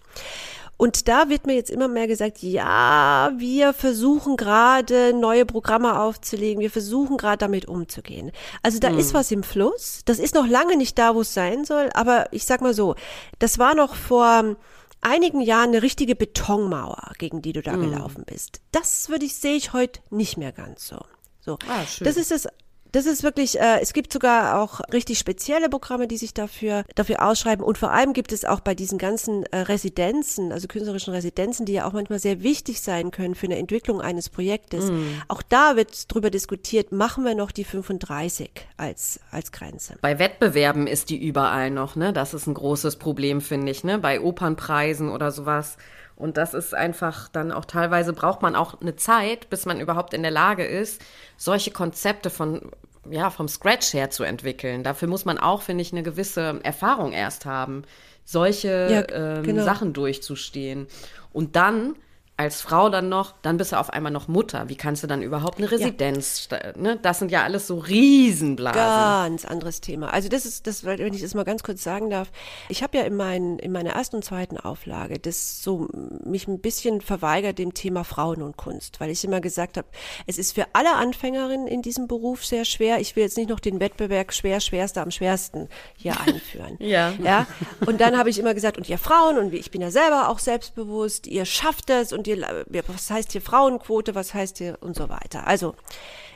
Und da wird mir jetzt immer mehr gesagt, ja, wir versuchen gerade neue Programme aufzulegen, wir versuchen gerade damit umzugehen. Also da ist was im Fluss. Das ist noch lange nicht da, wo es sein soll, aber ich sag mal so, das war noch vor einigen Jahren eine richtige Betonmauer, gegen die du da gelaufen bist. Das würde ich sehe ich heute nicht mehr ganz so. So. Ah, schön. Das ist das das ist wirklich, äh, es gibt sogar auch richtig spezielle Programme, die sich dafür, dafür ausschreiben. Und vor allem gibt es auch bei diesen ganzen äh, Residenzen, also künstlerischen Residenzen, die ja auch manchmal sehr wichtig sein können für eine Entwicklung eines Projektes. Auch da wird drüber diskutiert, machen wir noch die 35 als, als Grenze. Bei Wettbewerben ist die überall noch, ne? Das ist ein großes Problem, finde ich, ne? Bei Opernpreisen oder sowas. Und das ist einfach dann auch teilweise braucht man auch eine Zeit, bis man überhaupt in der Lage ist, solche Konzepte von ja, vom Scratch her zu entwickeln. Dafür muss man auch, finde ich, eine gewisse Erfahrung erst haben, solche Ja, ähm, genau. Sachen durchzustehen. Und dann als Frau dann noch, dann bist du auf einmal noch Mutter. Wie kannst du dann überhaupt eine Residenz? sta- Ne? Das sind ja alles so Riesenblasen. Ganz anderes Thema. Also das ist, das, wenn ich das mal ganz kurz sagen darf, ich habe ja in, mein, in meiner ersten und zweiten Auflage das so mich ein bisschen verweigert dem Thema Frauen und Kunst, weil ich immer gesagt habe, es ist für alle Anfängerinnen in diesem Beruf sehr schwer. Ich will jetzt nicht noch den Wettbewerb schwer, schwerster am schwersten hier einführen. Ja. ja. Und dann habe ich immer gesagt, und ihr Frauen, und ich bin ja selber auch selbstbewusst, ihr schafft das und ihr, was heißt hier Frauenquote, was heißt hier und so weiter. Also,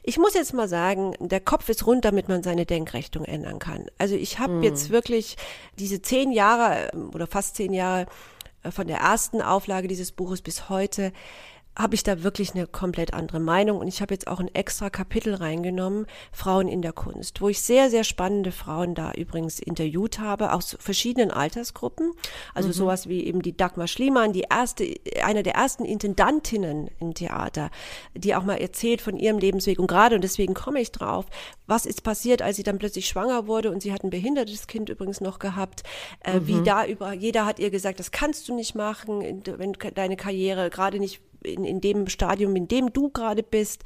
ich muss jetzt mal sagen, der Kopf ist rund, damit man seine Denkrichtung ändern kann. Also ich habe jetzt wirklich diese zehn Jahre ähm, oder fast zehn Jahre äh, von der ersten Auflage dieses Buches bis heute habe ich da wirklich eine komplett andere Meinung. Und ich habe jetzt auch ein extra Kapitel reingenommen, Frauen in der Kunst, wo ich sehr, sehr spannende Frauen da übrigens interviewt habe, aus verschiedenen Altersgruppen. Also sowas wie eben die Dagmar Schliemann, die erste, eine der ersten Intendantinnen im Theater, die auch mal erzählt von ihrem Lebensweg. Und gerade, und deswegen komme ich drauf, was ist passiert, als sie dann plötzlich schwanger wurde? Und sie hat ein behindertes Kind übrigens noch gehabt, äh, wie da über, jeder hat ihr gesagt, das kannst du nicht machen, wenn deine Karriere gerade nicht in, in dem Stadium, in dem du gerade bist,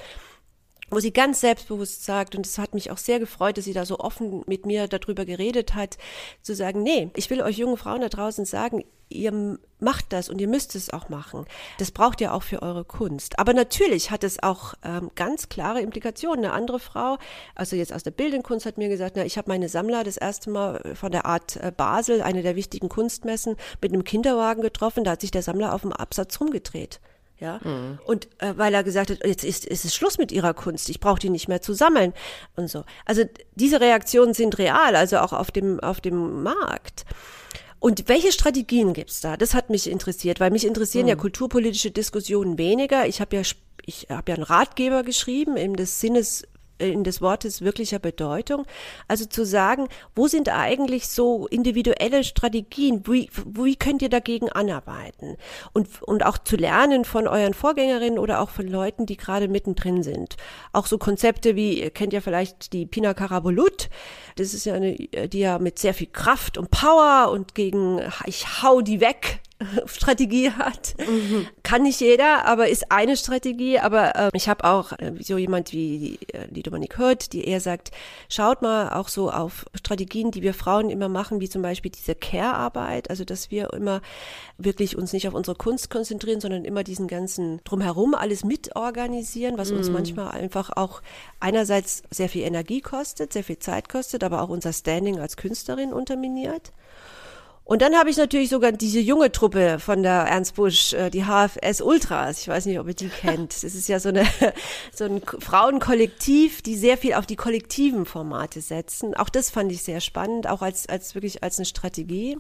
wo sie ganz selbstbewusst sagt, und es hat mich auch sehr gefreut, dass sie da so offen mit mir darüber geredet hat, zu sagen, nee, ich will euch jungen Frauen da draußen sagen, ihr macht das und ihr müsst es auch machen. Das braucht ihr auch für eure Kunst. Aber natürlich hat es auch ähm, ganz klare Implikationen. Eine andere Frau, also jetzt aus der bildenden Kunst, hat mir gesagt, na, ich habe meine Sammler das erste Mal von der Art äh, Basel, eine der wichtigen Kunstmessen, mit einem Kinderwagen getroffen. Da hat sich der Sammler auf dem Absatz rumgedreht. Ja, und äh, weil er gesagt hat, jetzt ist, ist es Schluss mit ihrer Kunst, ich brauche die nicht mehr zu sammeln und so. Also diese Reaktionen sind real, also auch auf dem, auf dem Markt. Und welche Strategien gibt's da? Das hat mich interessiert, weil mich interessieren ja kulturpolitische Diskussionen weniger. Ich habe ja, ich habe ja einen Ratgeber geschrieben, im des Sinnes in des Wortes wirklicher Bedeutung. Also zu sagen, wo sind eigentlich so individuelle Strategien? Wie, wie könnt ihr dagegen anarbeiten? Und, und auch zu lernen von euren Vorgängerinnen oder auch von Leuten, die gerade mittendrin sind. Auch so Konzepte wie, ihr kennt ja vielleicht die Pina Karabulut. Das ist ja eine, die ja mit sehr viel Kraft und Power und gegen, ich hau die weg, Strategie hat. Kann nicht jeder, aber ist eine Strategie. Aber äh, ich habe auch äh, so jemand wie die, äh, die Dominique Hurt, die eher sagt, schaut mal auch so auf Strategien, die wir Frauen immer machen, wie zum Beispiel diese Care-Arbeit, also dass wir immer wirklich uns nicht auf unsere Kunst konzentrieren, sondern immer diesen ganzen drumherum alles mitorganisieren, was uns manchmal einfach auch einerseits sehr viel Energie kostet, sehr viel Zeit kostet, aber auch unser Standing als Künstlerin unterminiert. Und dann habe ich natürlich sogar diese junge Truppe von der Ernst Busch, äh, die HFS Ultras. Ich weiß nicht, ob ihr die kennt. Das ist ja so, eine, so ein Frauenkollektiv, die sehr viel auf die kollektiven Formate setzen. Auch das fand ich sehr spannend, auch als, als wirklich als eine Strategie.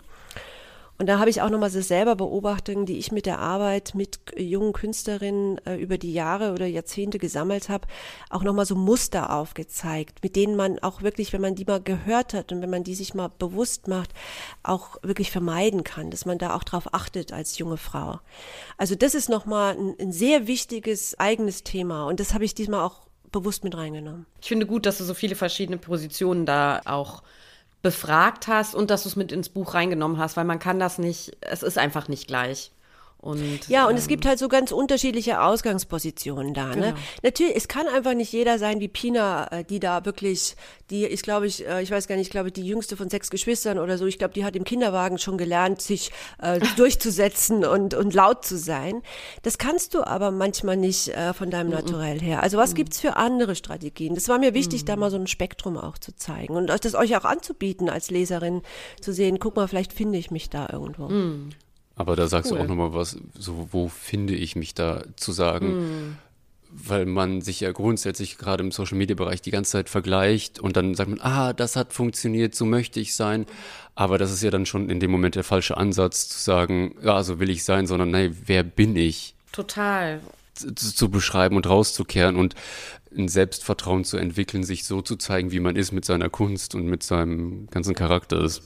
Und da habe ich auch nochmal so selber Beobachtungen, die ich mit der Arbeit mit jungen Künstlerinnen äh, über die Jahre oder Jahrzehnte gesammelt habe, auch nochmal so Muster aufgezeigt, mit denen man auch wirklich, wenn man die mal gehört hat und wenn man die sich mal bewusst macht, auch wirklich vermeiden kann, dass man da auch drauf achtet als junge Frau. Also das ist nochmal ein, ein sehr wichtiges eigenes Thema und das habe ich diesmal auch bewusst mit reingenommen. Ich finde gut, dass du so viele verschiedene Positionen da auch befragt hast und dass du es mit ins Buch reingenommen hast, weil man kann das nicht, es ist einfach nicht gleich. Und, ja, und ähm, es gibt halt so ganz unterschiedliche Ausgangspositionen da. Ne? Genau. Ne? Natürlich, es kann einfach nicht jeder sein wie Pina, äh, die da wirklich, die ist, glaube ich, äh, ich weiß gar nicht, ich glaube, die jüngste von sechs Geschwistern oder so. Ich glaube, die hat im Kinderwagen schon gelernt, sich äh, durchzusetzen und, und laut zu sein. Das kannst du aber manchmal nicht äh, von deinem Naturell her. Also was gibt's für andere Strategien? Das war mir wichtig, da mal so ein Spektrum auch zu zeigen und das euch auch anzubieten als Leserin, zu sehen, guck mal, vielleicht finde ich mich da irgendwo. Aber da sagst cool. du auch nochmal was, so wo finde ich mich da zu sagen, mm. weil man sich ja grundsätzlich gerade im Social Media Bereich die ganze Zeit vergleicht und dann sagt man, ah, das hat funktioniert, so möchte ich sein. Aber das ist ja dann schon in dem Moment der falsche Ansatz zu sagen, ja, so will ich sein, sondern nein, wer bin ich? Total. Zu, zu beschreiben und rauszukehren und ein Selbstvertrauen zu entwickeln, sich so zu zeigen, wie man ist mit seiner Kunst und mit seinem ganzen Charakter. Das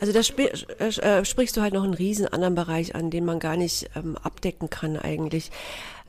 also da sp äh, äh, sprichst du halt noch einen riesen anderen Bereich an, den man gar nicht ähm, abdecken kann eigentlich.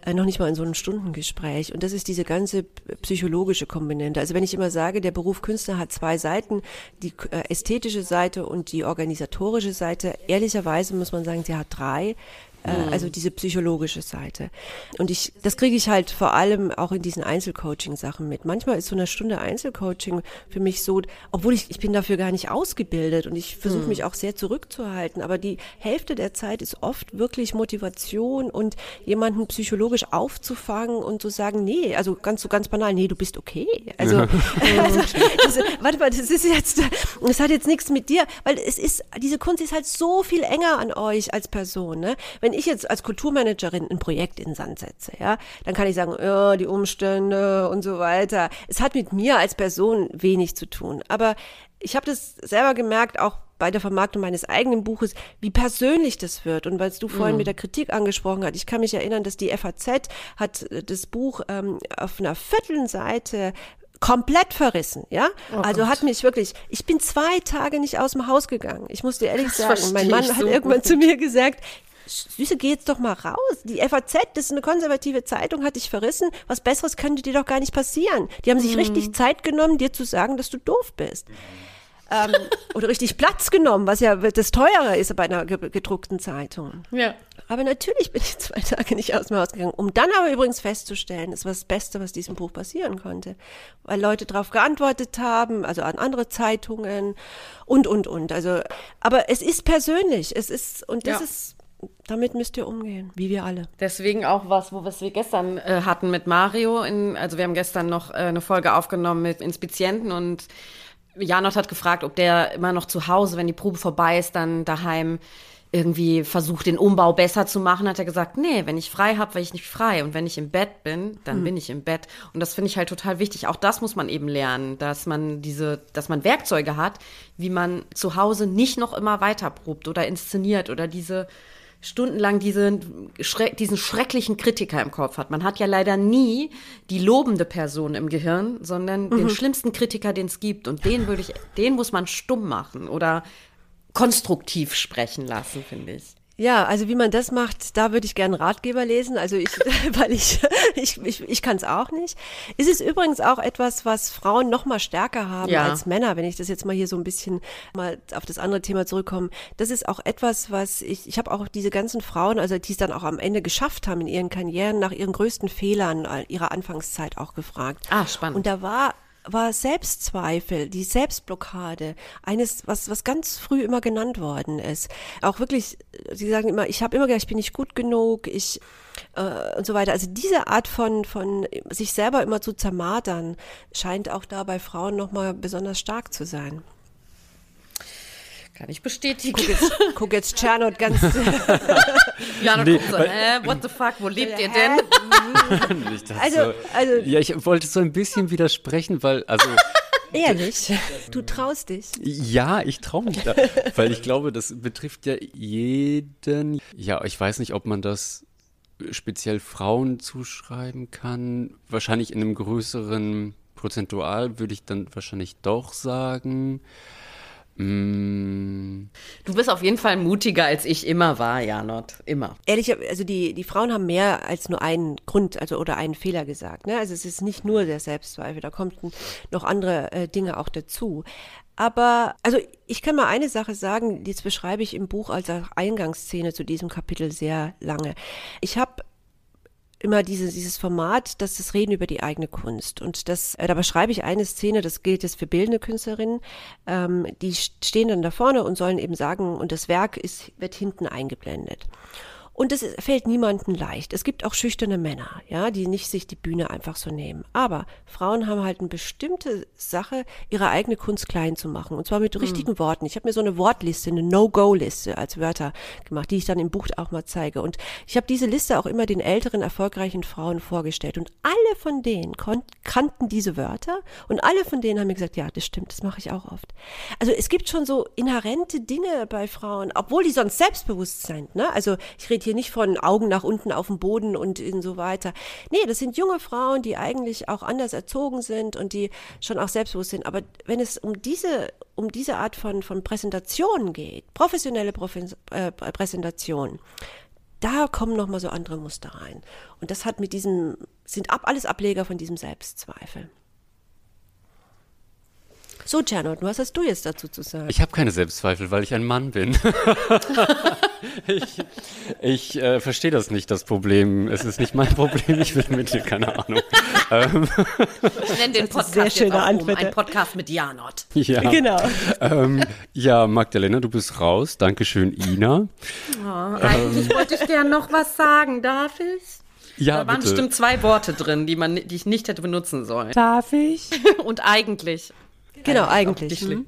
Äh, noch nicht mal in so einem Stundengespräch. Und das ist diese ganze psychologische Komponente. Also wenn ich immer sage, der Beruf Künstler hat zwei Seiten, die äh, ästhetische Seite und die organisatorische Seite, ehrlicherweise muss man sagen, sie hat drei. Äh, mhm. Also diese psychologische Seite. Und ich, das kriege ich halt vor allem auch in diesen Einzelcoaching-Sachen mit. Manchmal ist so eine Stunde Einzelcoaching für mich so, obwohl ich, ich bin dafür gar nicht ausgebildet und ich versuche mhm. mich auch sehr zurückzuhalten. Aber die Hälfte der Zeit ist oft wirklich Motivation und jemanden psychologisch aufzufangen und zu sagen, nee, also ganz so ganz banal, nee, du bist okay. Also, ja. also das, warte mal, das ist jetzt, das hat jetzt nichts mit dir, weil es ist, diese Kunst ist halt so viel enger an euch als Person. Ne? Wenn wenn ich jetzt als Kulturmanagerin ein Projekt in Sand setze, ja, dann kann ich sagen, ja, die Umstände und so weiter. Es hat mit mir als Person wenig zu tun. Aber ich habe das selber gemerkt, auch bei der Vermarktung meines eigenen Buches, wie persönlich das wird. Und weil du vorhin mm. mit der Kritik angesprochen hast, ich kann mich erinnern, dass die FAZ hat äh, das Buch ähm, auf einer Viertelseite komplett verrissen, ja. Oh also hat mich wirklich, ich bin zwei Tage nicht aus dem Haus gegangen. Ich muss dir ehrlich sagen, mein Mann hat so irgendwann gut. zu mir gesagt, Süße, geh jetzt doch mal raus. Die FAZ, das ist eine konservative Zeitung, hat dich verrissen. Was Besseres könnte dir doch gar nicht passieren. Die haben sich mhm. richtig Zeit genommen, dir zu sagen, dass du doof bist. ähm, oder richtig Platz genommen, was ja das Teure ist bei einer gedruckten Zeitung. Ja. Aber natürlich bin ich zwei Tage nicht aus dem Haus gegangen, um dann aber übrigens festzustellen, das war das Beste, was diesem Buch passieren konnte. Weil Leute darauf geantwortet haben, also an andere Zeitungen und, und, und. Also, aber es ist persönlich. Es ist, und das ja. ist damit müsst ihr umgehen, wie wir alle. Deswegen auch was, wo was wir gestern äh, hatten mit Mario. In, also wir haben gestern noch äh, eine Folge aufgenommen mit Inspizienten und Janot hat gefragt, ob der immer noch zu Hause, wenn die Probe vorbei ist, dann daheim irgendwie versucht, den Umbau besser zu machen, hat er gesagt, nee, wenn ich frei habe, weil ich nicht frei. Und wenn ich im Bett bin, dann hm. bin ich im Bett. Und das finde ich halt total wichtig. Auch das muss man eben lernen, dass man diese, dass man Werkzeuge hat, wie man zu Hause nicht noch immer weiter probt oder inszeniert oder diese stundenlang diesen, diesen schrecklichen Kritiker im Kopf hat. Man hat ja leider nie die lobende Person im Gehirn, sondern mhm. den schlimmsten Kritiker, den es gibt. Und den würde ich, den muss man stumm machen oder konstruktiv sprechen lassen, finde ich. Ja, also wie man das macht, da würde ich gerne Ratgeber lesen. Also ich, weil ich, ich, ich, ich kann es auch nicht. Ist es übrigens auch etwas, was Frauen noch mal stärker haben ja. als Männer, wenn ich das jetzt mal hier so ein bisschen mal auf das andere Thema zurückkomme. Das ist auch etwas, was ich, ich habe auch diese ganzen Frauen, also die es dann auch am Ende geschafft haben in ihren Karrieren, nach ihren größten Fehlern ihrer Anfangszeit auch gefragt. Ah, spannend. Und da war war Selbstzweifel, die Selbstblockade, eines, was, was ganz früh immer genannt worden ist. Auch wirklich, sie sagen immer, ich habe immer gedacht, ich bin nicht gut genug, ich äh, und so weiter. Also diese Art von, von sich selber immer zu zermartern, scheint auch da bei Frauen nochmal besonders stark zu sein. Kann ich bestätigen. Guck jetzt, guck jetzt Czernot ganz. ja, dann nee, guckt so, hä, what the fuck, wo lebt ihr denn? Also, so, also, ja, ich wollte so ein bisschen widersprechen, weil, also. Ehrlich? Du traust dich? Ja, ich traue mich da, weil ich glaube, das betrifft ja jeden. Ja, ich weiß nicht, ob man das speziell Frauen zuschreiben kann. Wahrscheinlich in einem größeren Prozentual würde ich dann wahrscheinlich doch sagen. Mm. Du bist auf jeden Fall mutiger, als ich immer war, Janot. Immer. Ehrlich, also die, die Frauen haben mehr als nur einen Grund also, oder einen Fehler gesagt. Ne? Also es ist nicht nur der Selbstzweifel, da kommen noch andere äh, Dinge auch dazu. Aber, also ich kann mal eine Sache sagen, die beschreibe ich im Buch als Eingangsszene zu diesem Kapitel sehr lange. Ich habe immer dieses, dieses Format, das das Reden über die eigene Kunst. Und das, äh, da beschreibe ich eine Szene, das gilt jetzt für bildende Künstlerinnen, ähm, die stehen dann da vorne und sollen eben sagen, und das Werk ist, wird hinten eingeblendet. Und es fällt niemandem leicht. Es gibt auch schüchterne Männer, ja, die nicht sich die Bühne einfach so nehmen. Aber Frauen haben halt eine bestimmte Sache, ihre eigene Kunst klein zu machen. Und zwar mit mhm. richtigen Worten. Ich habe mir so eine Wortliste, eine No-Go-Liste als Wörter gemacht, die ich dann im Buch auch mal zeige. Und ich habe diese Liste auch immer den älteren, erfolgreichen Frauen vorgestellt. Und alle von denen kannten diese Wörter und alle von denen haben mir gesagt, ja, das stimmt, das mache ich auch oft. Also es gibt schon so inhärente Dinge bei Frauen, obwohl die sonst selbstbewusst sind. Ne? Also ich rede hier hier nicht von Augen nach unten auf dem Boden und so weiter. Nee, das sind junge Frauen, die eigentlich auch anders erzogen sind und die schon auch selbstbewusst sind. Aber wenn es um diese, um diese Art von, von Präsentation geht, professionelle Profes äh, Präsentation, da kommen nochmal so andere Muster rein. Und das hat mit diesem, sind ab, alles Ableger von diesem Selbstzweifel. So, Gernot, was hast du jetzt dazu zu sagen? Ich habe keine Selbstzweifel, weil ich ein Mann bin. ich ich äh, verstehe das nicht, das Problem. Es ist nicht mein Problem, ich will mit dir, keine Ahnung. Ähm. ich nenne den Podcast sehr schöne jetzt auch um, ein Podcast mit Janot. Ja, genau. Ähm, ja, Magdalena, du bist raus. Dankeschön, Ina. Oh, eigentlich ähm. wollte ich gerne noch was sagen, darf ich? Ja, da waren bitte. bestimmt zwei Worte drin, die, man, die ich nicht hätte benutzen sollen. Darf ich? Und eigentlich. Genau, eigentlich. Mhm.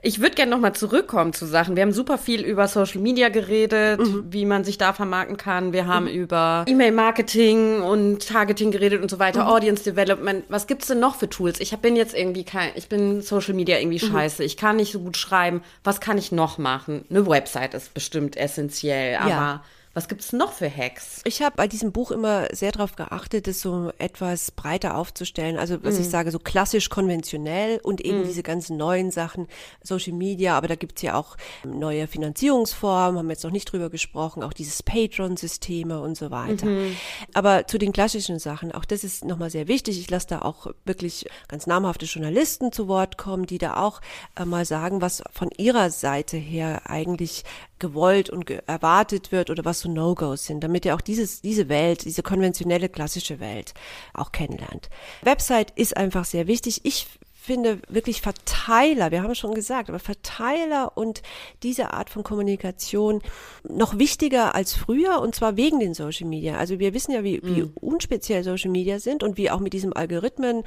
Ich würde gerne nochmal zurückkommen zu Sachen. Wir haben super viel über Social Media geredet, mhm. wie man sich da vermarkten kann. Wir haben mhm. über E-Mail-Marketing und Targeting geredet und so weiter, mhm. Audience Development. Was gibt's denn noch für Tools? Ich bin jetzt irgendwie kein, ich bin Social Media irgendwie mhm. scheiße. Ich kann nicht so gut schreiben. Was kann ich noch machen? Eine Website ist bestimmt essentiell, aber ja. Was gibt es noch für Hacks? Ich habe bei diesem Buch immer sehr darauf geachtet, es so etwas breiter aufzustellen. Also was mm. ich mhm. sage, so klassisch konventionell und eben mm. diese ganzen neuen Sachen, Social Media, aber da gibt es ja auch neue Finanzierungsformen, haben wir jetzt noch nicht drüber gesprochen, auch dieses Patreon-Systeme und so weiter. Mm Aber zu den klassischen Sachen, auch das ist nochmal sehr wichtig. Ich lasse da auch wirklich ganz namhafte Journalisten zu Wort kommen, die da auch äh, mal sagen, was von ihrer Seite her eigentlich gewollt und ge erwartet wird oder was so No-Gos sind, damit ihr auch dieses, diese Welt, diese konventionelle klassische Welt auch kennenlernt. Website ist einfach sehr wichtig. Ich finde wirklich Verteiler, wir haben es schon gesagt, aber Verteiler und diese Art von Kommunikation noch wichtiger als früher und zwar wegen den Social Media. Also wir wissen ja, wie, wie mm. unspeziell Social Media sind und wie auch mit diesem Algorithmen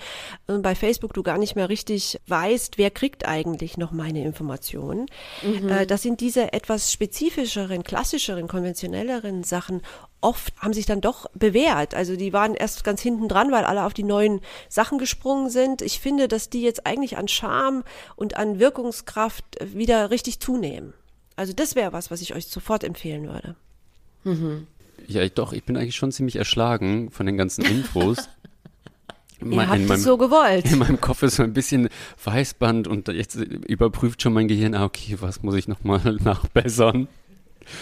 äh, bei Facebook du gar nicht mehr richtig weißt, wer kriegt eigentlich noch meine Informationen. Mhm. Äh, das sind diese etwas spezifischeren, klassischeren, konventionelleren Sachen oft haben sich dann doch bewährt. Also die waren erst ganz hinten dran, weil alle auf die neuen Sachen gesprungen sind. Ich finde, dass die jetzt eigentlich an Charme und an Wirkungskraft wieder richtig zunehmen. Also das wäre was, was ich euch sofort empfehlen würde. Mhm. Ja, doch, ich bin eigentlich schon ziemlich erschlagen von den ganzen Infos. Ihr habt meinem, es so gewollt. In meinem Kopf ist so ein bisschen Weißband und jetzt überprüft schon mein Gehirn, ah, okay, was muss ich nochmal nachbessern?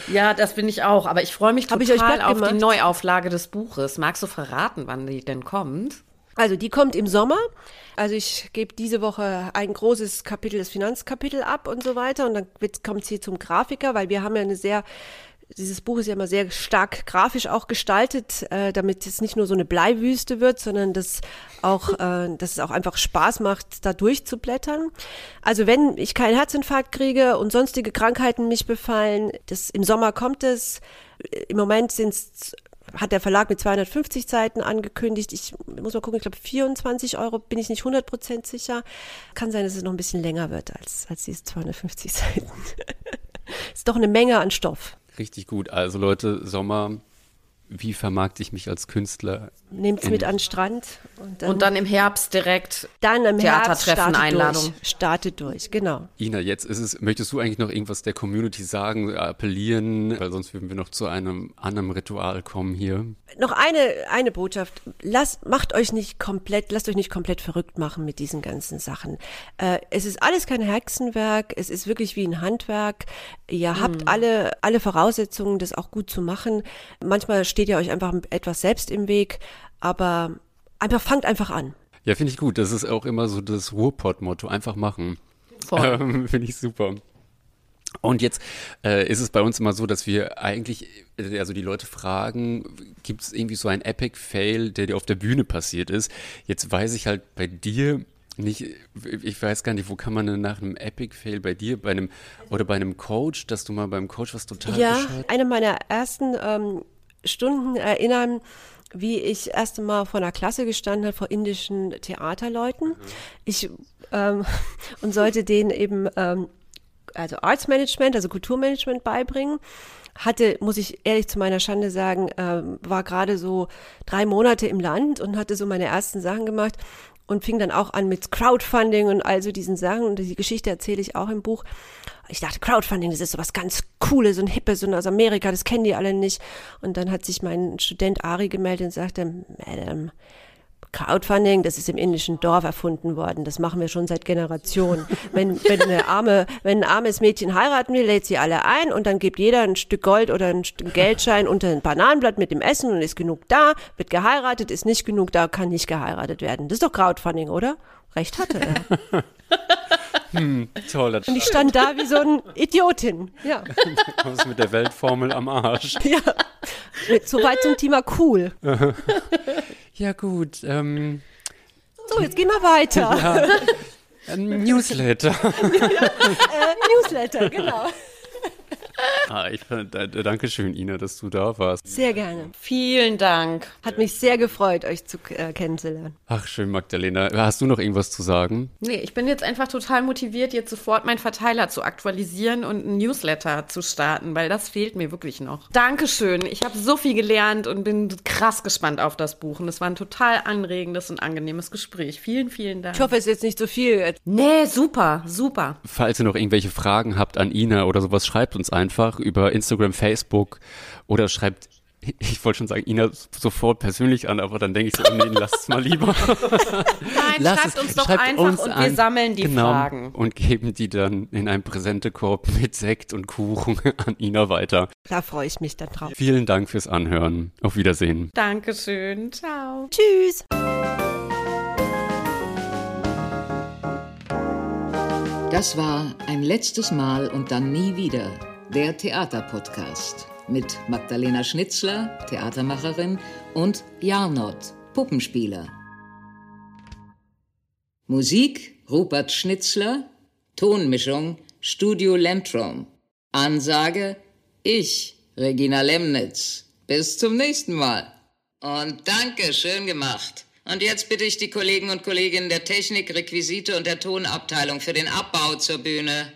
Ja, das bin ich auch. Aber ich freue mich total ich auf gemacht? die Neuauflage des Buches. Magst du verraten, wann die denn kommt? Also die kommt im Sommer. Also ich gebe diese Woche ein großes Kapitel, das Finanzkapitel ab und so weiter. Und dann kommt es hier zum Grafiker, weil wir haben ja eine sehr dieses Buch ist ja immer sehr stark grafisch auch gestaltet, äh, damit es nicht nur so eine Bleiwüste wird, sondern dass auch, äh, dass es auch einfach Spaß macht, da durchzublättern. Also wenn ich keinen Herzinfarkt kriege und sonstige Krankheiten mich befallen, das, im Sommer kommt es. Im Moment sind's hat der Verlag mit 250 Seiten angekündigt. Ich muss mal gucken, ich glaube 24 Euro, bin ich nicht 100% sicher. Kann sein, dass es noch ein bisschen länger wird als, als diese 250 Seiten. ist doch eine Menge an Stoff. Richtig gut. Also Leute, Sommer wie vermarkte ich mich als Künstler? Nehmt es mit an den Strand. Und dann, und dann, im Herbst direkt dann im Theatertreffen Herbst Einladung. Durch, startet durch, genau. Ina, jetzt ist es, möchtest du eigentlich noch irgendwas der Community sagen, appellieren, weil sonst würden wir noch zu einem anderen Ritual kommen hier. Noch eine, eine Botschaft. Lasst, macht euch nicht komplett, lasst euch nicht komplett verrückt machen mit diesen ganzen Sachen. Äh, es ist alles kein Hexenwerk, es ist wirklich wie ein Handwerk. Ihr mhm. habt alle, alle Voraussetzungen, das auch gut zu machen. Manchmal steht ihr euch einfach etwas selbst im Weg, aber einfach fangt einfach an. Ja, finde ich gut. Das ist auch immer so das Ruhrpott-Motto. Einfach machen. Ähm, finde ich super. Und jetzt äh, ist es bei uns immer so, dass wir eigentlich, also die Leute fragen, gibt es irgendwie so ein Epic-Fail, der dir auf der Bühne passiert ist? Jetzt weiß ich halt bei dir nicht, ich weiß gar nicht, wo kann man denn nach einem Epic-Fail bei dir, bei einem, oder bei einem Coach, dass du mal beim Coach was total Ja, eine meiner ersten ähm, Stunden erinnern, wie ich erst Mal vor einer Klasse gestanden habe, vor indischen Theaterleuten. Mhm. Ich ähm, und sollte denen eben ähm, also Arts Management, also Kulturmanagement beibringen. Hatte, muss ich ehrlich zu meiner Schande sagen, ähm, war gerade so drei Monate im Land und hatte so meine ersten Sachen gemacht und fing dann auch an mit Crowdfunding und also diesen Sachen und die Geschichte erzähle ich auch im Buch. Ich dachte, Crowdfunding, das ist so was ganz Cooles und Hippes und aus Amerika, das kennen die alle nicht. Und dann hat sich mein Student Ari gemeldet und sagte, Madam, Crowdfunding, das ist im indischen Dorf erfunden worden. Das machen wir schon seit Generationen. Wenn, wenn, eine arme, wenn ein armes Mädchen heiraten will, lädt sie alle ein und dann gibt jeder ein Stück Gold oder ein Geldschein unter ein Bananenblatt mit dem Essen und ist genug da, wird geheiratet, ist nicht genug da, kann nicht geheiratet werden. Das ist doch Crowdfunding, oder? Recht hatte er. Hm, toll. Und ich stand da wie so ein Idiotin. Ja. Kommst mit der Weltformel am Arsch. Ja. Soweit zum Thema cool. Ja, gut. Ähm, so, jetzt gehen wir weiter. Ja. Newsletter. äh, Newsletter, genau. Ah, ich, danke schön, Ina, dass du da warst. Sehr gerne. Vielen Dank. Hat mich sehr gefreut, euch zu äh, kennenzulernen. Ach, schön, Magdalena. Hast du noch irgendwas zu sagen? Nee, ich bin jetzt einfach total motiviert, jetzt sofort meinen Verteiler zu aktualisieren und ein Newsletter zu starten, weil das fehlt mir wirklich noch. Dankeschön. Ich habe so viel gelernt und bin krass gespannt auf das Buch. Und es war ein total anregendes und angenehmes Gespräch. Vielen, vielen Dank. Ich hoffe, es ist jetzt nicht so viel. Nee, super, super. Falls ihr noch irgendwelche Fragen habt an Ina oder sowas, schreibt uns einfach über Instagram, Facebook oder schreibt ich wollte schon sagen, Ina sofort persönlich an, aber dann denke ich so, nee, lasst es mal lieber. Nein, Lass schreibt es, uns doch einfach uns und wir sammeln die genau, Fragen. Und geben die dann in einen Präsentekorb mit Sekt und Kuchen an Ina weiter. Da freue ich mich dann drauf. Vielen Dank fürs Anhören. Auf Wiedersehen. Dankeschön. Ciao. Tschüss. Das war ein letztes Mal und dann nie wieder der Theaterpodcast mit Magdalena Schnitzler, Theatermacherin, und Jarnot, Puppenspieler. Musik Rupert Schnitzler, Tonmischung Studio Lentrum. Ansage ich, Regina Lemnitz. Bis zum nächsten Mal. Und danke, schön gemacht. Und jetzt bitte ich die Kollegen und Kolleginnen der Technik, Requisite und der Tonabteilung für den Abbau zur Bühne.